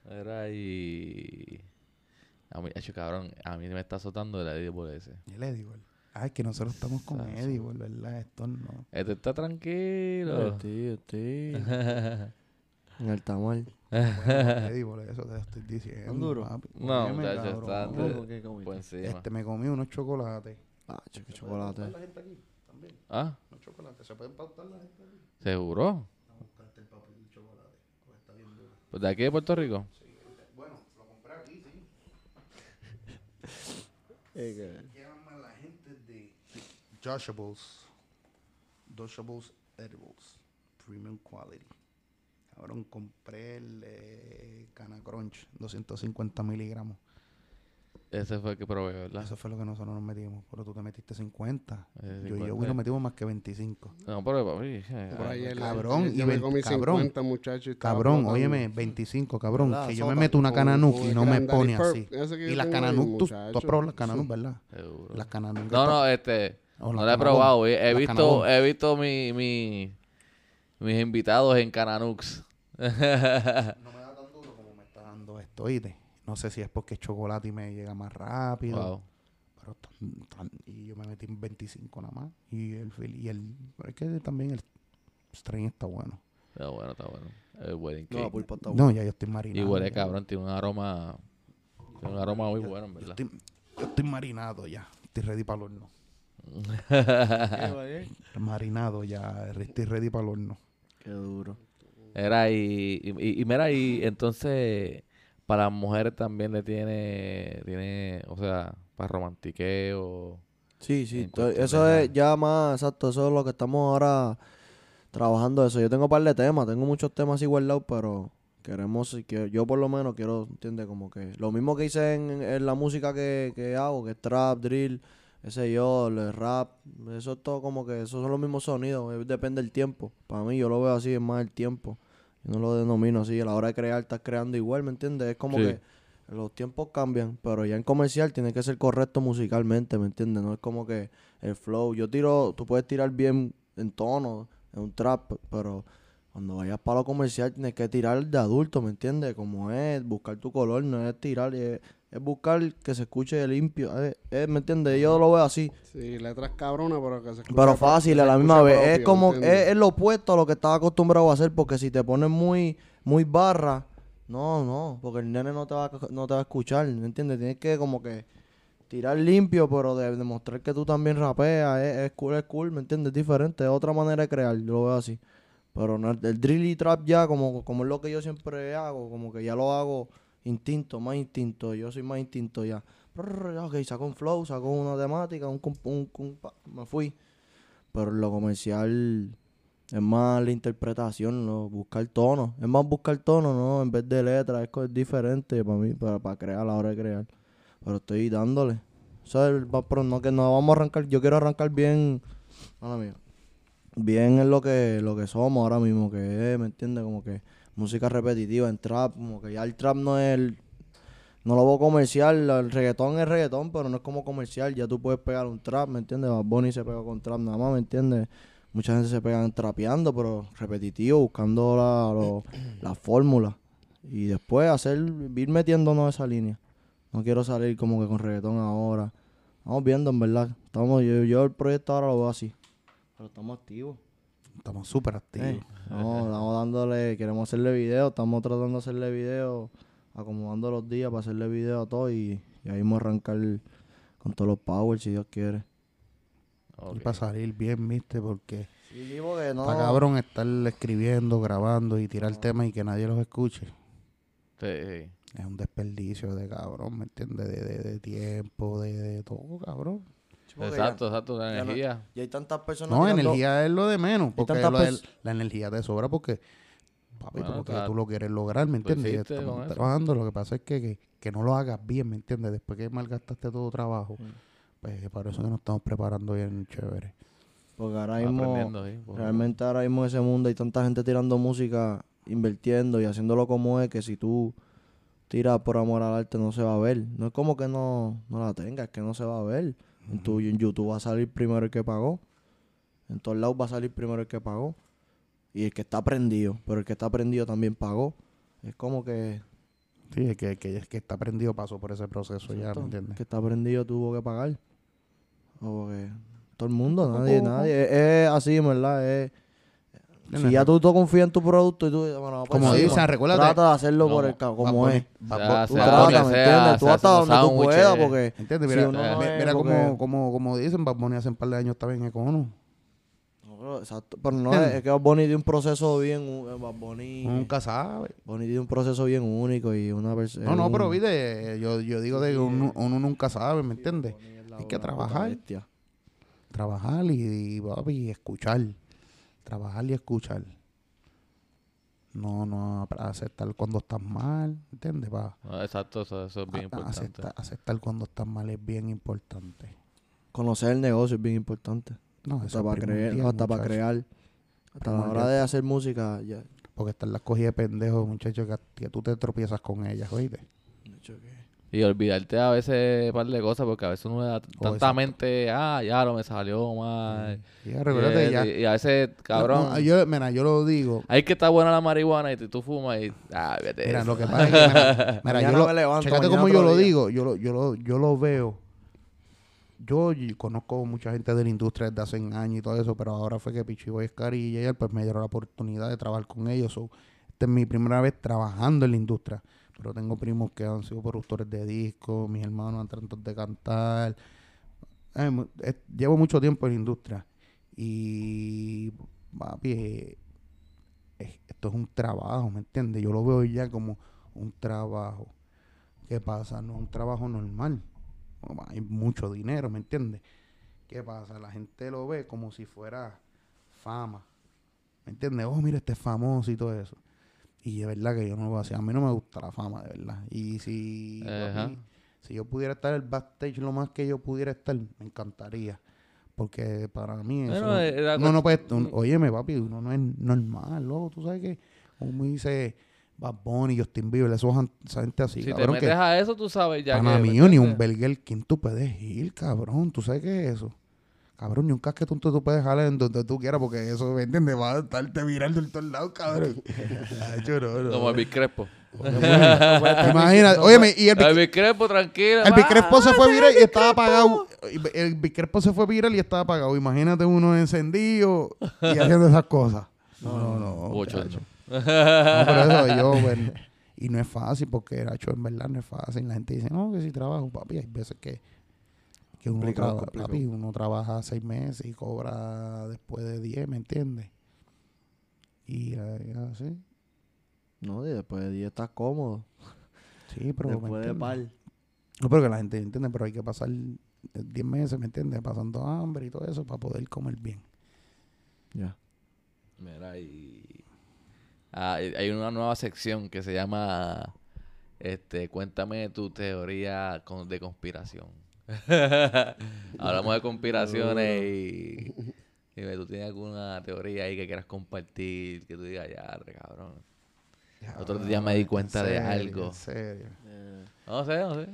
Era ahí. A mí, hecho, cabrón, a mí me está azotando el Edible ese. El Edible. Ay, que nosotros estamos con Edible, ¿verdad? Esto no. Este está tranquilo. Tío, tío. En el tamal. Edible, eso te estoy diciendo. ¿Un duro? No, muchacho, está. Este me comí unos chocolates. Ah, qué chocolate. Ah. Los chocolates, ¿se pueden pautar la gente ¿Seguro? Vamos a buscarte el papel de chocolate. Pues está bien duro. ¿Pues de aquí de Puerto Rico? Sí, bueno, lo compré aquí, sí. Llaman la gente de Joshables. Joshables Edibles. Premium Quality. Ahora compré el eh, Cana Crunch, 250 miligramos. Ese fue el que probé, ¿verdad? Eso fue lo que nosotros nos metimos. Pero tú te metiste 50. Eh, yo y yo nos metimos más que 25. No, pero para mí. Eh, cabrón, y me comí cabrón, 50, muchachos. Cabrón, óyeme, 25, cabrón. que yo me meto una cananuk y no me pone así. Y las cananuk, tú, tú has probado las cananuk, ¿verdad? Seguro. Las cananuk. No, no, este. No la he probado. He visto, he visto mi, mi, mis invitados en Cananux. no me da tan duro como me está dando esto, ¿oíste? No sé si es porque es chocolate y me llega más rápido. Pero y yo me metí en 25 nada más. Y el, y el es que también el strain está bueno. Está bueno, está bueno. El wedding cake. No, está bueno. no, ya yo estoy marinado. Y huele cabrón, tiene un aroma. Tiene un aroma muy bueno, en verdad. Yo estoy, yo estoy marinado ya. Estoy ready para el horno. marinado ya. Estoy ready para el horno. Qué duro. Era y, y, y mira, y entonces para mujeres también le tiene, tiene, o sea, para romantiqueo. Sí, sí, eso es ya más, exacto, eso es lo que estamos ahora trabajando eso. Yo tengo un par de temas, tengo muchos temas igualados, pero queremos, que yo por lo menos quiero, entiende, como que lo mismo que hice en, la música que, que, hago, que es trap, drill, ese yo, el rap, eso es todo como que, esos son los mismos sonidos, depende del tiempo. Para mí yo lo veo así, es más el tiempo. Yo no lo denomino así. A la hora de crear, estás creando igual, ¿me entiendes? Es como que los tiempos cambian, pero ya en comercial tiene que ser correcto musicalmente, ¿me entiendes? No es como que el flow. Yo tiro, tú puedes tirar bien en tono, en un trap, pero cuando vayas para lo comercial tienes que tirar de adulto, ¿me entiendes? Como es, buscar tu color, no es tirar, es, es buscar que se escuche limpio. ¿Me entiendes? Yo lo veo así. Sí, letras cabronas, pero que se escuche. Pero fácil, a la misma vez. es como, es, lo opuesto a lo que estaba acostumbrado a hacer, porque si te pones muy, muy barra, no, no, porque el nene no te va, no te va a escuchar, ¿me entiendes? Tienes que como que tirar limpio, pero de demostrar que tú también rapeas, es, cool, es cool, ¿me entiendes? Es diferente, es otra manera de crear, yo lo veo así. Pero el drill y trap ya, como, como es lo que yo siempre hago, como que ya lo hago instinto, más instinto. Yo soy más instinto ya. Ok, saco un flow, saco una temática, un, un, me fui. Pero lo comercial es más la interpretación, ¿no? buscar tono. Es más buscar tono, ¿no? En vez de letras, es, diferente para mí, para, para crear a la hora de crear. Pero estoy dándole. O sea, pero no, que no vamos a arrancar. Yo quiero arrancar bien. Mala mía. Bien en lo que, lo que somos ahora mismo, que es, ¿me entiendes? Como que música repetitiva en trap, como que ya el trap no es el, no lo veo comercial, el reggaetón es reggaetón, pero no es como comercial, ya tú puedes pegar un trap, ¿me entiendes? Bad Bunny se pega con trap nada más, ¿me entiendes? Mucha gente se pegan trapeando, pero repetitivo, buscando la, la fórmula. Y después hacer, ir metiéndonos esa línea. No quiero salir como que con reggaetón ahora. Estamos viendo, en verdad. Estamos, yo, yo el proyecto ahora lo veo así. Pero estamos activos. Estamos súper activos. no, estamos dándole, queremos hacerle video, estamos tratando de hacerle video, acomodando los días para hacerle video a todo y, ahí vamos a arrancar con todos los powers si Dios quiere. Y para salir bien, viste, porque sí, porque no. cabrón estar escribiendo, grabando y tirar temas y que nadie los escuche. Sí. Es un desperdicio de cabrón, ¿me entiendes? De, de, tiempo, de, de todo, cabrón. Exacto, exacto, la energía. y hay tantas personas. No, energía es lo de menos. Porque la energía te sobra porque, papi, tú lo quieres lograr, ¿me entiendes? estamos trabajando. Lo que pasa es que, que, no lo hagas bien, ¿me entiendes? Después que malgastaste todo trabajo, mm. pues para eso que nos estamos preparando bien chévere. Porque ahora mismo, realmente ahora mismo en ese mundo hay tanta gente tirando música, invirtiendo y haciéndolo como es, que si tú tiras por amor al arte no se va a ver. No es como que no, no la tengas, es que no se va a ver. En, tu, en YouTube va a salir primero el que pagó. En todos lados va a salir primero el que pagó. Y el que está prendido, pero el que está prendido también pagó. Es como que... Sí, es que, el que está prendido pasó por ese proceso ya, ¿me entiendes? El que está prendido tuvo que pagar. O que todo el mundo, nadie, nadie. Es, así, ¿verdad? Es, si ya tú, tú, confías en tu producto y tú, bueno, pues como dicen, recuerda. Trata de hacerlo por el como es. tú trata, ¿me entiendes? Tú hasta donde tú puedas, porque. ¿Entiendes? Mira, mira, como, como, como dicen, Bad Bunny hace un par de años estaba en Econo. No, exacto. Pero no, es, que Bad Bunny dio un proceso bien. Bad Bunny. Nunca sabe. Bunny dio un proceso bien único y una persona. No, no, pero viste, yo, yo digo de que uno, uno nunca sabe, ¿me entiendes? Hay que trabajar trabajar y, y, escuchar. Trabajar y escuchar. No, no aceptar cuando estás mal, ¿entiendes? Va. exacto, eso, es bien importante. Aceptar, cuando estás mal es bien importante. Conocer el negocio es bien importante. No, hasta para creer, hasta para crear. Hasta la hora de hacer música, ya. Porque están las cogidas de pendejos, muchachos, que, tú te tropiezas con ellas, oíste. Y olvidarte a veces un par de cosas, porque a veces uno da oh, tanta mente, ah, ya lo me salió mal. Y, recuérdate, ya. Y, a veces, cabrón. yo, mira, yo lo digo. Hay que estar buena la marihuana y tú, fumas y, ah, vete. Mira, lo que pasa es que, mira, yo lo, levanto, como yo lo digo, yo lo, yo, lo, yo lo veo. Yo conozco mucha gente de la industria desde hace años y todo eso, pero ahora fue que Pichiboy Escarilla y él pues me dieron la oportunidad de trabajar con ellos. esta es mi primera vez trabajando en la industria. Pero tengo primos que han sido productores de discos, mis hermanos han tratado de cantar. Eh, llevo mucho tiempo en la industria. Y, papi, esto es un trabajo, ¿me entiendes? Yo lo veo ya como un trabajo. ¿Qué pasa? No es un trabajo normal. Hay mucho dinero, ¿me entiendes? ¿Qué pasa? La gente lo ve como si fuera fama. ¿Me entiendes? Oh, mira, este es famoso y todo eso. Y es verdad que yo no lo hacía. A mí no me gusta la fama, de verdad. Y si, si yo pudiera estar en el backstage lo más que yo pudiera estar, me encantaría. Porque para mí eso... no, no puede... óyeme, papi, uno no es normal, loco. Tú sabes que... Como dice... Bad Bunny, Justin Bieber, esa gente así. Si te metes a eso, tú sabes ya para mí, ni un Belger, ¿quién tú puedes ir, cabrón? ¿Tú sabes qué es eso? Cabrón, ni un casquete tú, tú puedes jalar en donde tú quieras porque eso, ¿me entiendes? Va a estarte mirando en todos lados, cabrón. Ay, no, no. Como el Bicrepo. Imagínate, oye, y el, el Bicrepo, tranquilo. El Bicrepo se fue viral y estaba apagado. El Bicrepo se fue viral y estaba apagado. Imagínate uno encendido y haciendo esas cosas. No, no, no. Muchacho. No, pero eso yo, bueno, y no es fácil porque, hecho en verdad no es fácil. La gente dice, no, que si trabajo, papi, hay veces que que uno, trabaja seis meses y cobra después de diez, ¿me entiendes? Y así. No, y después de diez estás cómodo. Sí, pero. Después de par. No, pero que la gente entiende, pero hay que pasar diez meses, ¿me entiendes? Pasando hambre y todo eso para poder comer bien. Ya. Mira, y. Ah, hay una nueva sección que se llama. Este, cuéntame tu teoría de conspiración. Hablamos de conspiraciones y Dime, ¿tú tienes alguna teoría ahí que quieras compartir? Que tú digas, ya, cabrón. Otro día me di cuenta de algo. En serio. No sé, no sé.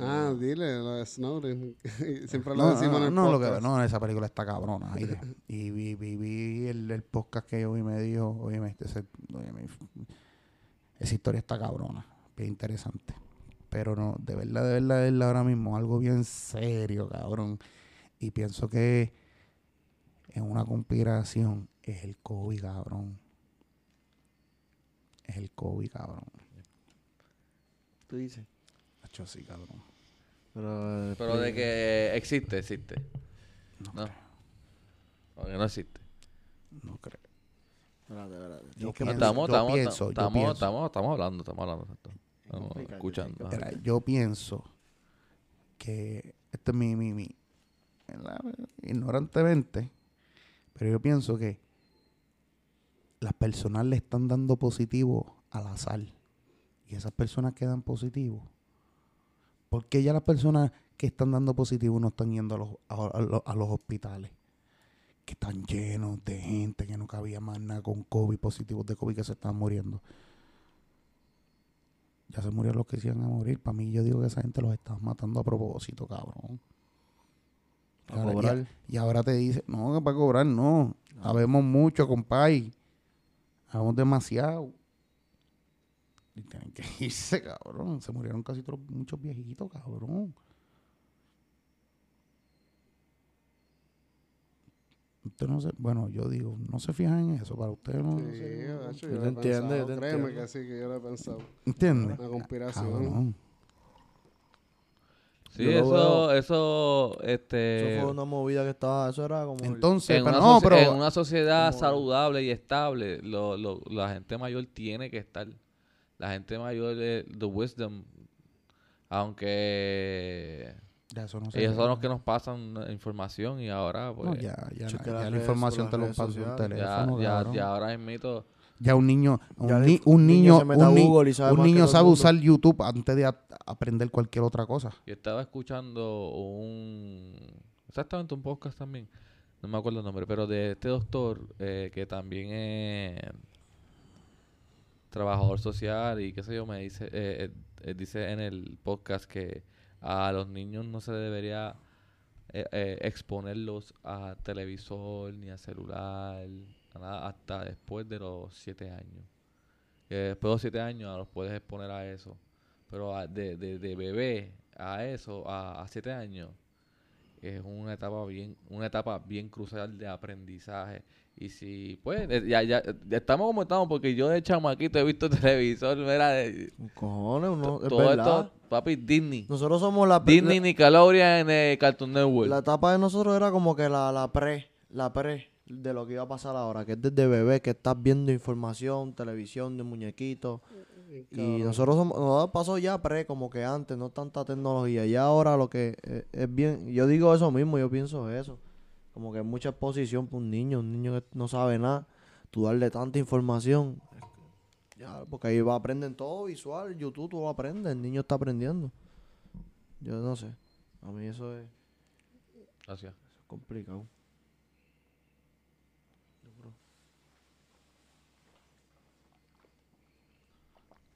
Ah, dile, lo de Snowden. Siempre lo No, decimos no, en el no, lo que, podcast. no, esa película está cabrona. aire. y vi, vi, vi el, el podcast que hoy me dijo, oye, ese, esa historia está cabrona, bien interesante. Pero no, de verdad, de verdad, de verdad, ahora mismo algo bien serio, cabrón. Y pienso que es una conspiración, es el COVID, cabrón. Es el COVID, cabrón. Tú dices. Hacho, sí, cabrón. Pero, eh, Pero de que existe, existe. No, No. creo, O que no existe. no creo. Espérate, espérate. Yo pienso- estamos, yo estamos, pienso, yo estamos, pienso. estamos, estamos hablando, estamos hablando. Estamos, complicado, escuchando. yo pienso que este es mi, mi, mi ignorantemente, pero yo pienso que las personas le están dando positivo al azar y esas personas quedan positivos. porque ya las personas que están dando positivo no están yendo a los, a, a los- a los hospitales? Que están llenos de gente que no cabía más nada con COVID, positivos de COVID que se están muriendo. Ya se murieron los que se iban a morir. Para mí, yo digo que esa gente los está matando a propósito, cabrón. A Ahora, cobrar. Y, y ahora te dice, no, que para cobrar, no. Sabemos mucho, compay. Sabemos demasiado. Y tienen que irse, cabrón. Se murieron casi todos, muchos viejitos, cabrón. Usted no se, bueno, yo digo, no se fijan en eso. Para ustedes no Sí, se- hecho, Yo lo he entiendo, yo pensado. te Créeme entiendo. que sí, que yo lo he pensado. ¿Entiendes? Una conspiración. Cabrón. Sí, eso, eso, este... Eso fue una movida que estaba, eso era como... Entonces, en, pero una no, pero en una sociedad como- saludable y estable, lo, lo- la gente mayor tiene que estar. La gente mayor, the wisdom, aunque ya eso no se ellos son los que nos pasan información y ahora, pues, No, ya, ya, la información te lo pasa ya, teléfono, ya, ahora es mito. Ya un niño, un, Ya ni- el un niño un, ni- sabe un niño el sabe mundo. usar YouTube antes de a- aprender cualquier otra cosa. Yo estaba escuchando un, exactamente un podcast también, no me acuerdo el nombre, pero de este doctor eh, que también es trabajador social y qué sé yo, me dice, eh, eh, dice en el podcast que a los niños no se debería eh, eh, exponerlos a televisor ni a celular, a nada, hasta después de los siete años. Después de los siete años los puedes exponer a eso. Pero a- de, de, de bebé a eso, a, a siete años, es una etapa bien, una etapa bien crucial de aprendizaje. Y si, pues, eh, ya, ya, ya estamos como estamos, porque yo de chamaquito he visto televisor, mira, de- Cojones, uno, es todo verdad. esto, papi, Disney. Nosotros somos la, Disney, la, Nickelodeon, eh, Cartoon Network. la etapa de nosotros era como que la, la pre, la pre de lo que iba a pasar ahora, que es desde bebé, que estás viendo información, televisión de muñequitos. Y nosotros somos, nos pasó ya pre, como que antes, no tanta tecnología. Y ahora lo que eh, es bien, yo digo eso mismo, yo pienso eso. Como que es mucha exposición para un niño, un niño que no sabe nada, tú darle tanta información. Ya, porque ahí va, aprenden todo visual, YouTube tú lo aprendes, el niño está aprendiendo. Yo no sé, a mí eso es Gracias. complicado.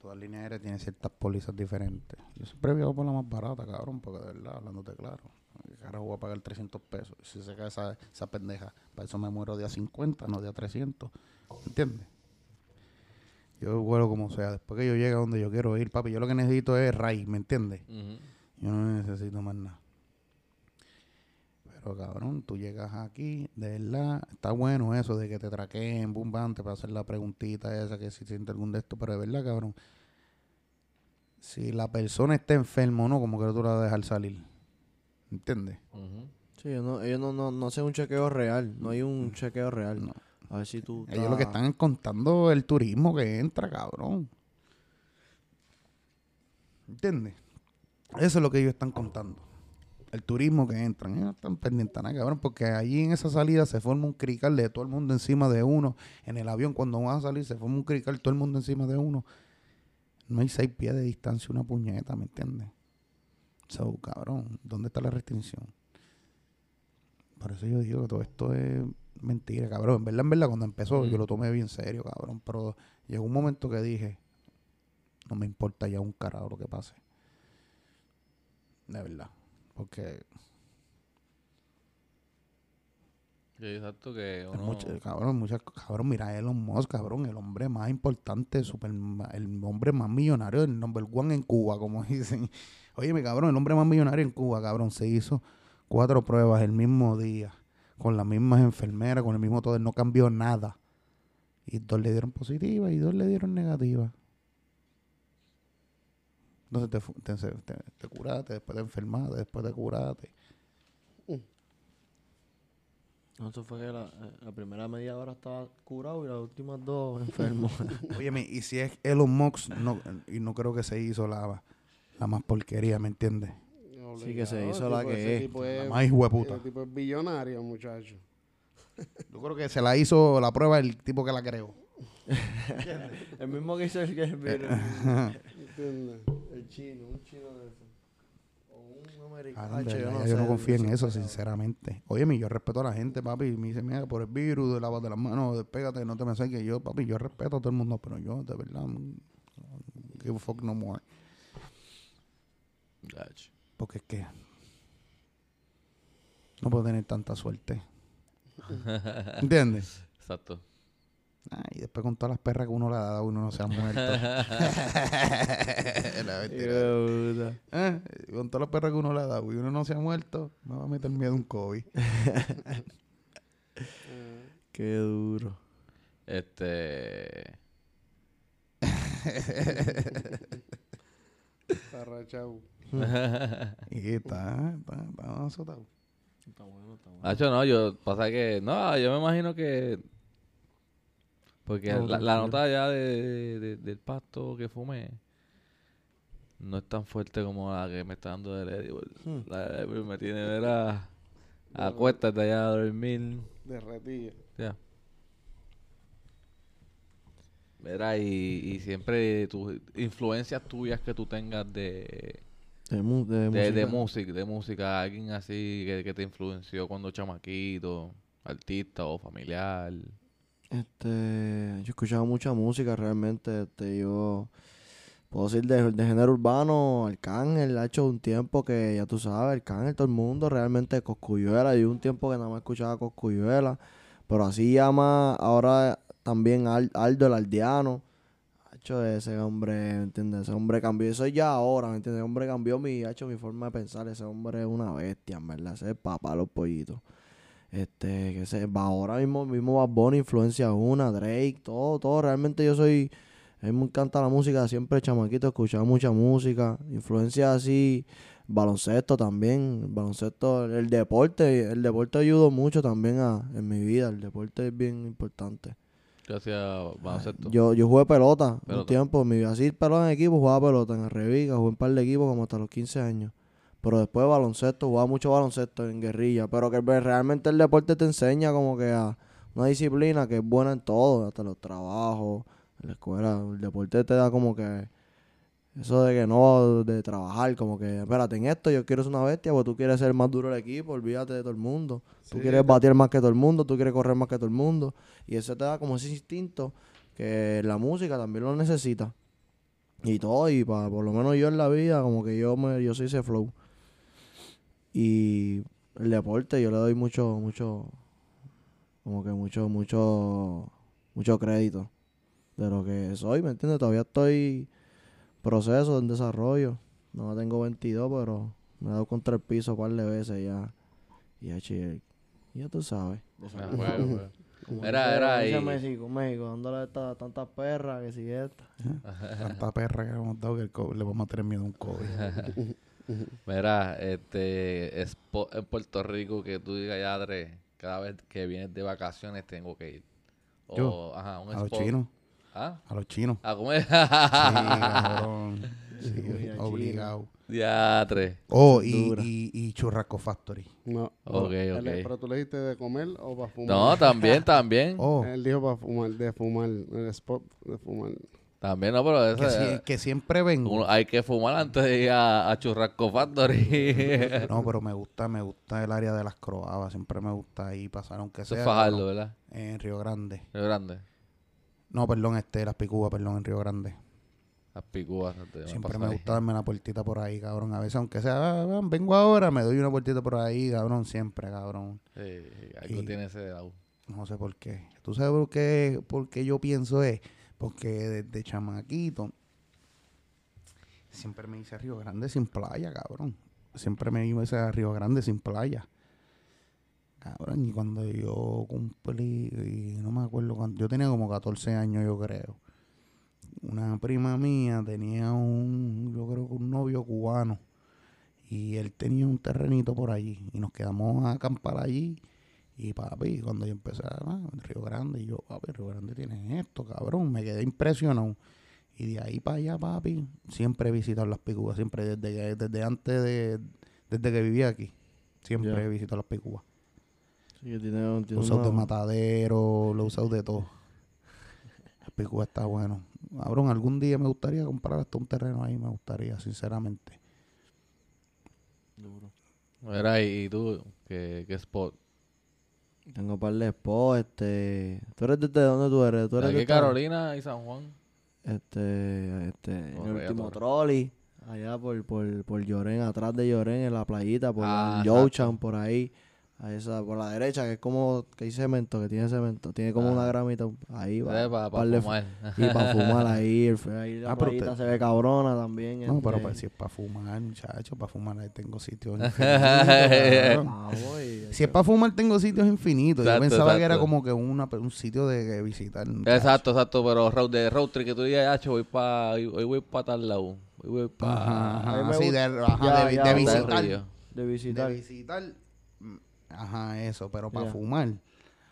Todas las líneas aéreas tienen ciertas pólizas diferentes. Yo siempre viajo por la más barata, cabrón, porque de verdad, hablándote claro. ¿Qué carajo voy a pagar 300 pesos? Si se cae esa, esa pendeja, para eso me muero de a 50, no de a 300. ¿Entiendes? Yo vuelo como sea. Después que yo llegue a donde yo quiero ir, papi, yo lo que necesito es raíz, ¿me entiendes? Yo no necesito más nada. Pero cabrón, tú llegas aquí, de verdad, está bueno eso de que te traqueen, boom, bam, te para hacer la preguntita esa, que si siente algún de esto, pero de verdad, cabrón, si la persona está enferma o no, como que tú la vas a dejar salir. ¿Entiendes? Sí, ellos no, ellos no, no, no hacen un chequeo real, no hay un chequeo real. No. A ver si tú... Ellos lo que están es contando el turismo que entra, cabrón. ¿Entiendes? Eso es lo que ellos están contando. El turismo que entran. Ellos no están pendientes a nada, cabrón, porque allí en esa salida se forma un crical de todo el mundo encima de uno. En el avión, cuando vas a salir, se forma un crical todo el mundo encima de uno. No hay seis pies de distancia, una puñeta, ¿me entiendes? So, cabrón, ¿dónde está la restricción? Por eso yo digo que todo esto es mentira, cabrón. En verdad, en verdad, cuando empezó, yo lo tomé bien serio, cabrón. Pero llegó un momento que dije, no me importa ya un carajo lo que pase. De verdad. Porque exacto que cabrón, muchas, cabrón, mira Elon Musk, cabrón, el hombre más importante, super, el hombre más millonario, el number one en Cuba, como dicen. Oye, mi cabrón, el hombre más millonario en Cuba, cabrón, se hizo cuatro pruebas el mismo día, con las mismas enfermeras, con el mismo todo, no cambió nada. Y dos le dieron positiva y dos le dieron negativa. Entonces te, te, te, curaste, después de enfermarte, después de curarte. Eso fue que la, eh, la, primera media hora estaba curado y las últimas dos enfermo. Oye, y si es Elon Musk, no, y no creo que se hizo la, la más porquería, ¿me entiendes? Sí, que se hizo la que es. la más hueputa. El tipo es billonario, muchacho. Yo creo que se la hizo la prueba el tipo que la creó. el mismo que hizo el que El chino, un chino de eso. Ah, yo, no, confío en eso, sinceramente. Oye, yo respeto a la gente, papi. Y me dice, mira, por el virus, de de las manos, despégate, no te me que Yo, papi, yo respeto a todo el mundo, pero yo, de verdad, give a fuck no more. Porque es que no puedo tener tanta suerte. ¿Entiendes? Exacto. Ah, y después con todas las perras que uno le ha dado, uno no se ha muerto. ¿Eh? Con todas las perras que uno le ha dado y uno no se ha muerto, me va a meter miedo un COVID. Qué duro. Este. Parrachau. y está, está, está azotado. Está bueno, está bueno. Hacho, no, yo, pasa que, no, yo me imagino que porque la, nota ya de, del pasto que fumé no es tan fuerte como la que me está dando el Edible. Hmm. La de me tiene, verá, acuéstate allá a dormir. Derretida. Ya. Verá, y, y siempre tus influencias tuyas que tú tengas de... De, de, de, música. de música, alguien así que, que te influenció cuando chamaquito, artista o familiar. Este, yo he escuchado mucha música realmente. Este, yo puedo decir de, de género urbano, Arcángel ha hecho un tiempo que ya tú sabes, Arcángel, todo el mundo realmente Coscuyuela. Yo un tiempo que nada más escuchaba Coscuyuela, pero así llama ahora también Aldo el Aldeano. Ha hecho ese hombre, ¿me entiendes? Ese hombre cambió, eso ya ahora, ¿me entiendes? Ese hombre cambió mi, ha hecho mi forma de pensar. Ese hombre es una bestia, verdad. Ese es papá los pollitos. Este, que se va ahora mismo, mismo Bad Bunny influencia una, Drake, todo, todo. Realmente yo soy, a mí me encanta la música, siempre chamaquito, escuchaba mucha música, influencia así, baloncesto también, baloncesto, el deporte, el deporte ayudó mucho también a, en mi vida, el deporte es bien importante. Baloncesto. Yo, yo jugué pelota, un tiempo, mi así pelota en equipo, jugaba pelota en Arreviga, jugué un par de equipos como hasta los 15 años. Pero después baloncesto, jugaba mucho baloncesto en guerrilla. Pero que realmente el deporte te enseña como que a una disciplina que es buena en todo, hasta los trabajos, en la escuela. El deporte te da como que eso de que no, de trabajar, como que, espérate, en esto yo quiero ser una bestia, porque tú quieres ser más duro del equipo, olvídate de todo el mundo. tú quieres batir más que todo el mundo, tú quieres correr más que todo el mundo. Y eso te da como ese instinto que la música también lo necesita. Y todo, y para, por lo menos yo en la vida, como que yo me, yo soy ese flow. Y el deporte yo le doy mucho, mucho, como que mucho, mucho, mucho crédito de lo que soy, ¿me entiendes? Todavía estoy proceso, en desarrollo. No tengo 22, pero me he dado contra el piso un par de veces ya. Y ya, ya tú sabes. Era, era ahí. México, México, dándole tantas perras que si esta. Tanta perra que hemos dado que le vamos a tener miedo a un COVID. Mira, este, es en Puerto Rico que tú digas, ya, cada vez que vienes de vacaciones tengo que ir. O, ajá, un a los chinos. ¿Ah? A los chinos. ¿A comer? sí, Sí, obligado. Diatre. Oh, y, y, y, Churrasco Factory. No. Ok, ok. pero tú le dijiste de comer o para fumar. No, también, también. Oh. Él dijo para fumar, de fumar, el spot de fumar. También no, pero Que, eso, si- que siempre vengo. uno- hay que fumar antes de ir a, a Churrasco Factory. No, pero me gusta, me gusta el área de las croabas. Siempre me gusta ahí pasar, aunque Eso sea es Fajardo, cabrón, ¿verdad? en Río Grande. Río Grande. No, perdón, este, las picúas, perdón, en Río Grande. Las picúas. te- Siempre me gusta darme una puertita por ahí, cabrón. A veces, aunque sea, ah, vengo ahora, me doy una puertita por ahí, cabrón, siempre, cabrón. Sí, algo Y- tiene ese lado. No sé por qué. ¿Tú sabes por qué, por qué yo pienso es? Porque desde chamaquito siempre me hice Río Grande sin playa, cabrón. Siempre me iba a Río Grande sin playa. Cabrón, y cuando yo cumplí, y no me acuerdo cuándo, yo tenía como 14 años, yo creo. Una prima mía tenía un, yo creo que un novio cubano. Y él tenía un terrenito por allí. Y nos quedamos a acampar allí. Y papi, cuando yo empecé a Río Grande, y yo, papi, Río Grande tiene esto, cabrón. Me quedé impresionado. Y de ahí para allá, papi, siempre he visitado las picúas. Siempre, desde, desde antes de, desde que vivía aquí. Siempre Ya. he visitado las picúas. Sí, tiene, tiene usado de matadero, lo he usado de todo. Las picúas está bueno. Cabrón, algún día me gustaría comprar hasta un terreno ahí, me gustaría, sinceramente. Duro. Mira, y, y tú, ¿qué, qué spot? Tengo un par de spots, este... ¿Tú eres desde dónde tú eres? ¿Tú eres Aquí de Carolina y San Juan. Este, este, en el último trolley, allá por, por, por Llorén, atrás de Llorén, en la playita, por Ah, el Yochan, por ahí, a esa, por la derecha, que es como, que hay cemento, que tiene cemento, tiene como Ah. una gramita, ahí va, para par de- fumar. y para fumar ahí, el, ahí la Ah, pero playita usted- se ve cabrona también. No, pero este. pues, si es para fumar, muchachos, para fumar ahí tengo sitios infinitos. Ah, voy, Si es para fumar, tengo sitios infinitos. Exacto, Yo pensaba que era como que una, un sitio de que visitar. Exacto, exacto, pero road, de road trip que tú digas, "Hacho, voy para hoy, hoy voy para tal lado. Hoy voy para Ajá, ajá, sí, de, ajá, Ya, de, ya, de ya. visitar. Río. de visitar. De visitar. Ajá, eso, pero para fumar.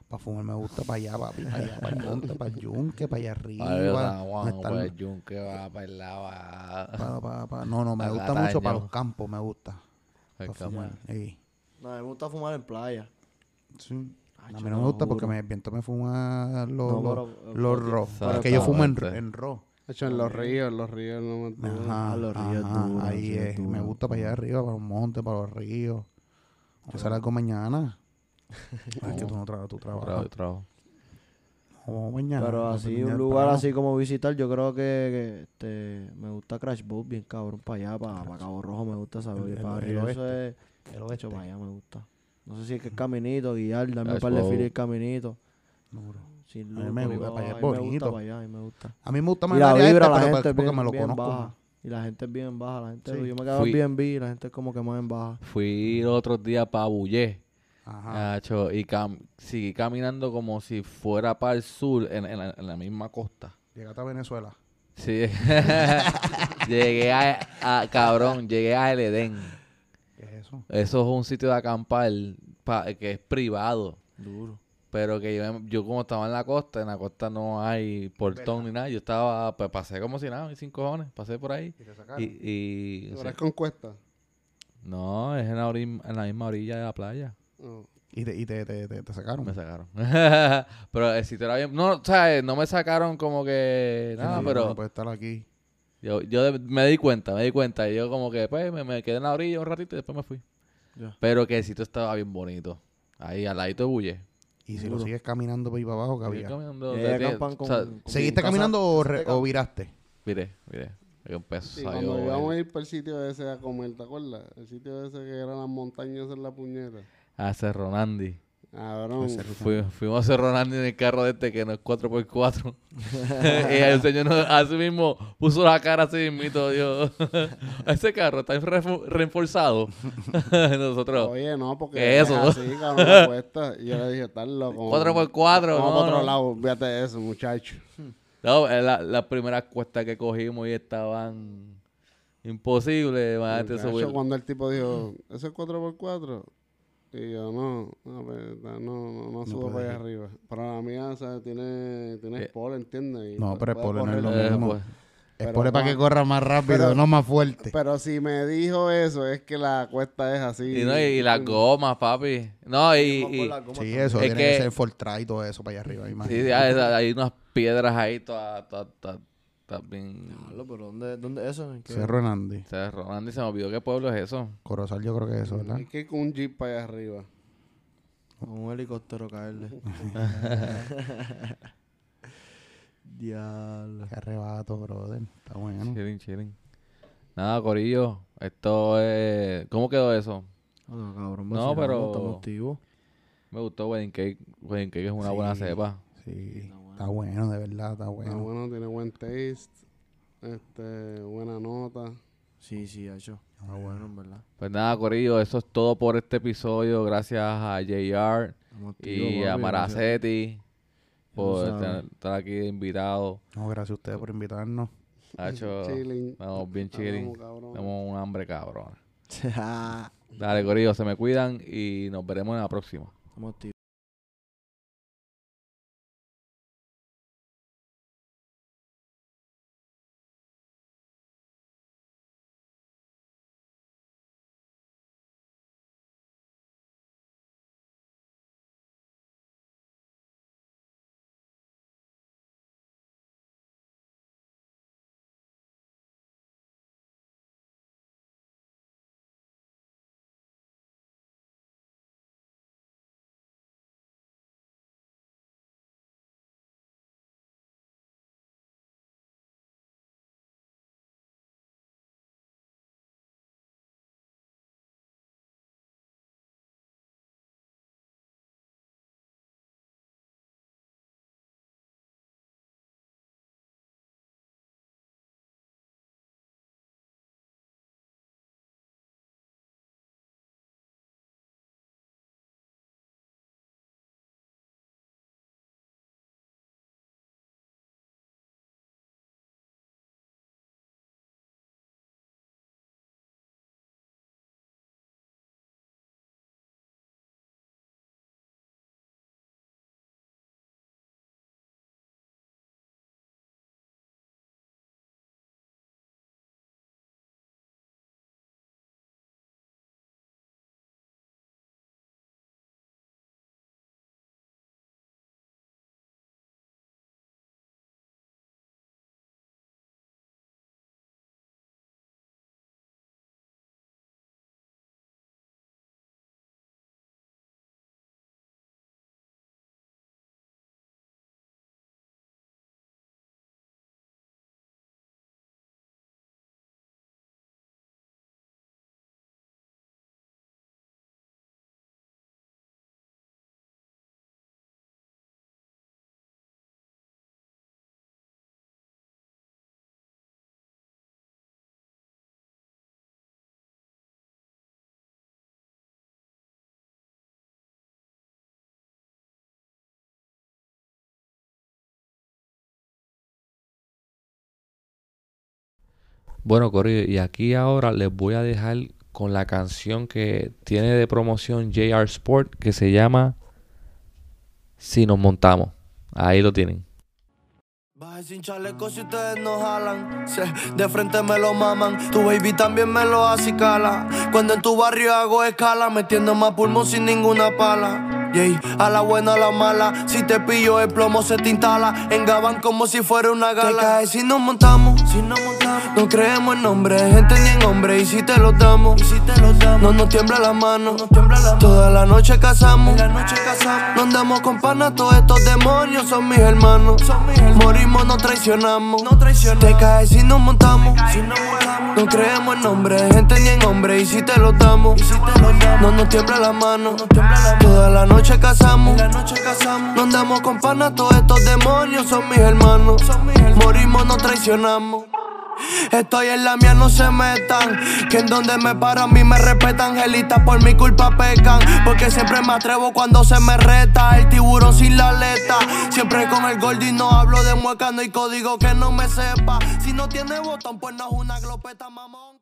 Para fumar me gusta para allá, papi, para allá, para el monte, para el yunque, para allá arriba. Para el están- para el yunque, va para el lado. va- para- para- para- no, no, me para gusta mucho para los campos, me gusta. Cama. fumar. Sí. No, a mí me gusta fumar en playa. Sí. A Ay, mí yo no me gusta porque me viento me fuma los, No, los, pero- los porque- ro. pero Es que yo fumo en, en ro. Hecho, en los ríos, en los ríos no me Ajá, Ah, los ríos ajá, duros, ahí es. me gusta para allá arriba, para los montes, para los ríos. Vamos a hacer algo mañana. Es que tú no trabajas, tú Trabajo, trabajas. trabajo. Vamos mañana. Pero así, un lugar así como visitar, yo creo que, que, este, me gusta Crash Boat bien cabrón para allá, para, para Cabo Rojo me gusta saber. El- Y el- para el arriba eso oeste. es, El hecho oeste. para allá me gusta. No sé si es que es caminito, guiar, darme un Crash par de filas el caminito. Duro. Sin A mí me gusta, para allá a es mí me gusta bonito. para allá, a mí me gusta. A mí me gusta más Y el la vibra, esta, la pero gente pa- es porque bien, me lo conozco. Y la gente es bien baja, la gente, Sí. yo me quedo Fui- en Airbnb y la gente es como que más en baja. Fui los otros días para Bullé. Ajá. Hacho, y cam seguí caminando como si fuera para el sur, en, en la, en la misma costa. Llegaste a Venezuela. Sí. llegué a, a- cabrón, llegué a El Edén. ¿Qué es eso? Eso es un sitio de acampar pa- que es privado. Duro. Pero que yo, yo como estaba en la costa, en la costa no hay portón ni nada. Yo estaba, pues pasé como si nada, sin cojones, pasé por ahí. ¿Y te sacaron? Y, y ¿Pero es con cuesta? no, es en la, ori- en la misma orilla de la playa. Oh. ¿Y te, y te, te, te- te sacaron? Me sacaron. pero el sitio era bien. No, o sea, no me sacaron como que nada, Sí, pero No puede estar aquí. yo, yo me di cuenta, me di cuenta. Y yo como que pues me, me quedé en la orilla un ratito y después me fui. Ya. Pero que el sitio estaba bien bonito. Ahí al ladito de Bulle. Y si lo sigues caminando por ahí para abajo, ¿qué Seguí había? caminando, Y de- ahí de- acampan o con- sea, con- ¿Seguiste casa- caminando o, re- o viraste? Mire, mire. que empezó Sí, a cuando íbamos a ir para el sitio ese a comer, ¿te acuerdas? El sitio ese que eran las montañas en la puñeta. a Cerro Nandi. Cabrón. Fui- fuimos a Cerro Nandi en el carro de este que no es 4x4. y el señor así mismo puso la cara así mismito. Dios. Ese carro está reforzado. Nosotros, Oye, no, porque ¿Qué es eso? así, cabrón, la cuesta. Y yo le dije, estás loco. 4x4. Vamos no, para otro no. lado, fíjate eso, muchacho. No, es la, las primeras cuestas que cogimos y estaban imposibles. imagínate subir. cuando el tipo dijo, ¿eso es 4x4? Y yo, no, no, pues, no, no, no subo para allá arriba. Pero la mía, o sea, tiene, tiene Eh. spoiler, ¿entiendes? Y No, pero spoiler no es lo correr. Mismo. pues, Es Pero por para que corra más rápido, pero- no más fuerte. Pero si me dijo eso, es que la cuesta es así. y, no, y, y las gomas, papi. No, y, Sí, eso Es tiene que, que- ser Fortran y todo eso para allá arriba. sí, imagínate. hay, hay unas piedras ahí todas, todas, todas Estás bien. Diablo, pero ¿dónde, dónde es eso? ¿En qué? Cerro Nandi. Cerro. Andy se me olvidó qué pueblo es eso. Corozal yo creo que es eso, ¿verdad? Hay que ir con un jeep para allá arriba. Con un helicóptero caerle. Diablo. Qué arrebato, brother. Está bueno. Chilling, chilling. Nada, Corillo. Esto es. ¿Cómo quedó eso? Ah, cabrón, No, pero-. Me gustó Wedding Cake. Wedding Cake es una Sí. buena cepa. Sí. Está bueno, de verdad, está Está bueno. bueno, tiene buen taste. Este, buena nota. Sí, sí, hecho. Está bueno, en verdad. Pues nada, Corillo, eso es todo por este episodio. Gracias a JR Estamos y a papi, Maracetti por estar aquí invitado. No, gracias a ustedes por invitarnos. Ha hecho. Chilling. Estamos bien chilling. Tenemos un hambre cabrón. Dale, Corillo, se me cuidan y nos veremos en la próxima. Estamos. Bueno, Corillo, y aquí ahora les voy a dejar con la canción que tiene de promoción JR Sport que se llama Si nos montamos. Ahí lo tienen. Baje sin chaleco si ustedes no jalan. De frente me lo maman. Tu baby también me lo hace cala. Cuando en tu barrio hago escala, metiendo más pulmón sin ninguna pala. Yay, a la buena, a la mala. Si te pillo, el plomo se te instala. Engaban como si fuera una gala. Te caes si nos montamos. Si nos montamos. No creemos en nombre, gente ni en hombre. Y si te lo damos. Y si te lo damos. No nos tiembla la mano. No nos tiembla la. Toda la noche cazamos. La noche cazamos. No andamos con panas, todos estos demonios son mis hermanos. Son mis hermanos. Morimos, no traicionamos. No traicionamos. Te caes si nos montamos. Si nos montamos. No creemos en nombre, gente ni en hombre. Y si te lo damos. Y si te lo damos. No nos tiembla la mano. No nos tiembla la mano. Toda la noche cazamos. La noche cazamos. No andamos con panas, todos estos demonios son mis hermanos. Son mis hermanos. Morimos, no traicionamos. Estoy en la mía, no se metan. Que en donde me paro a mí me respetan. Angelitas por mi culpa pecan. Porque siempre me atrevo cuando se me reta. El tiburón sin la aleta. Siempre con el gordo y no hablo de mueca. No hay código que no me sepa. Si no tiene botón, pues no es una glopeta, mamón.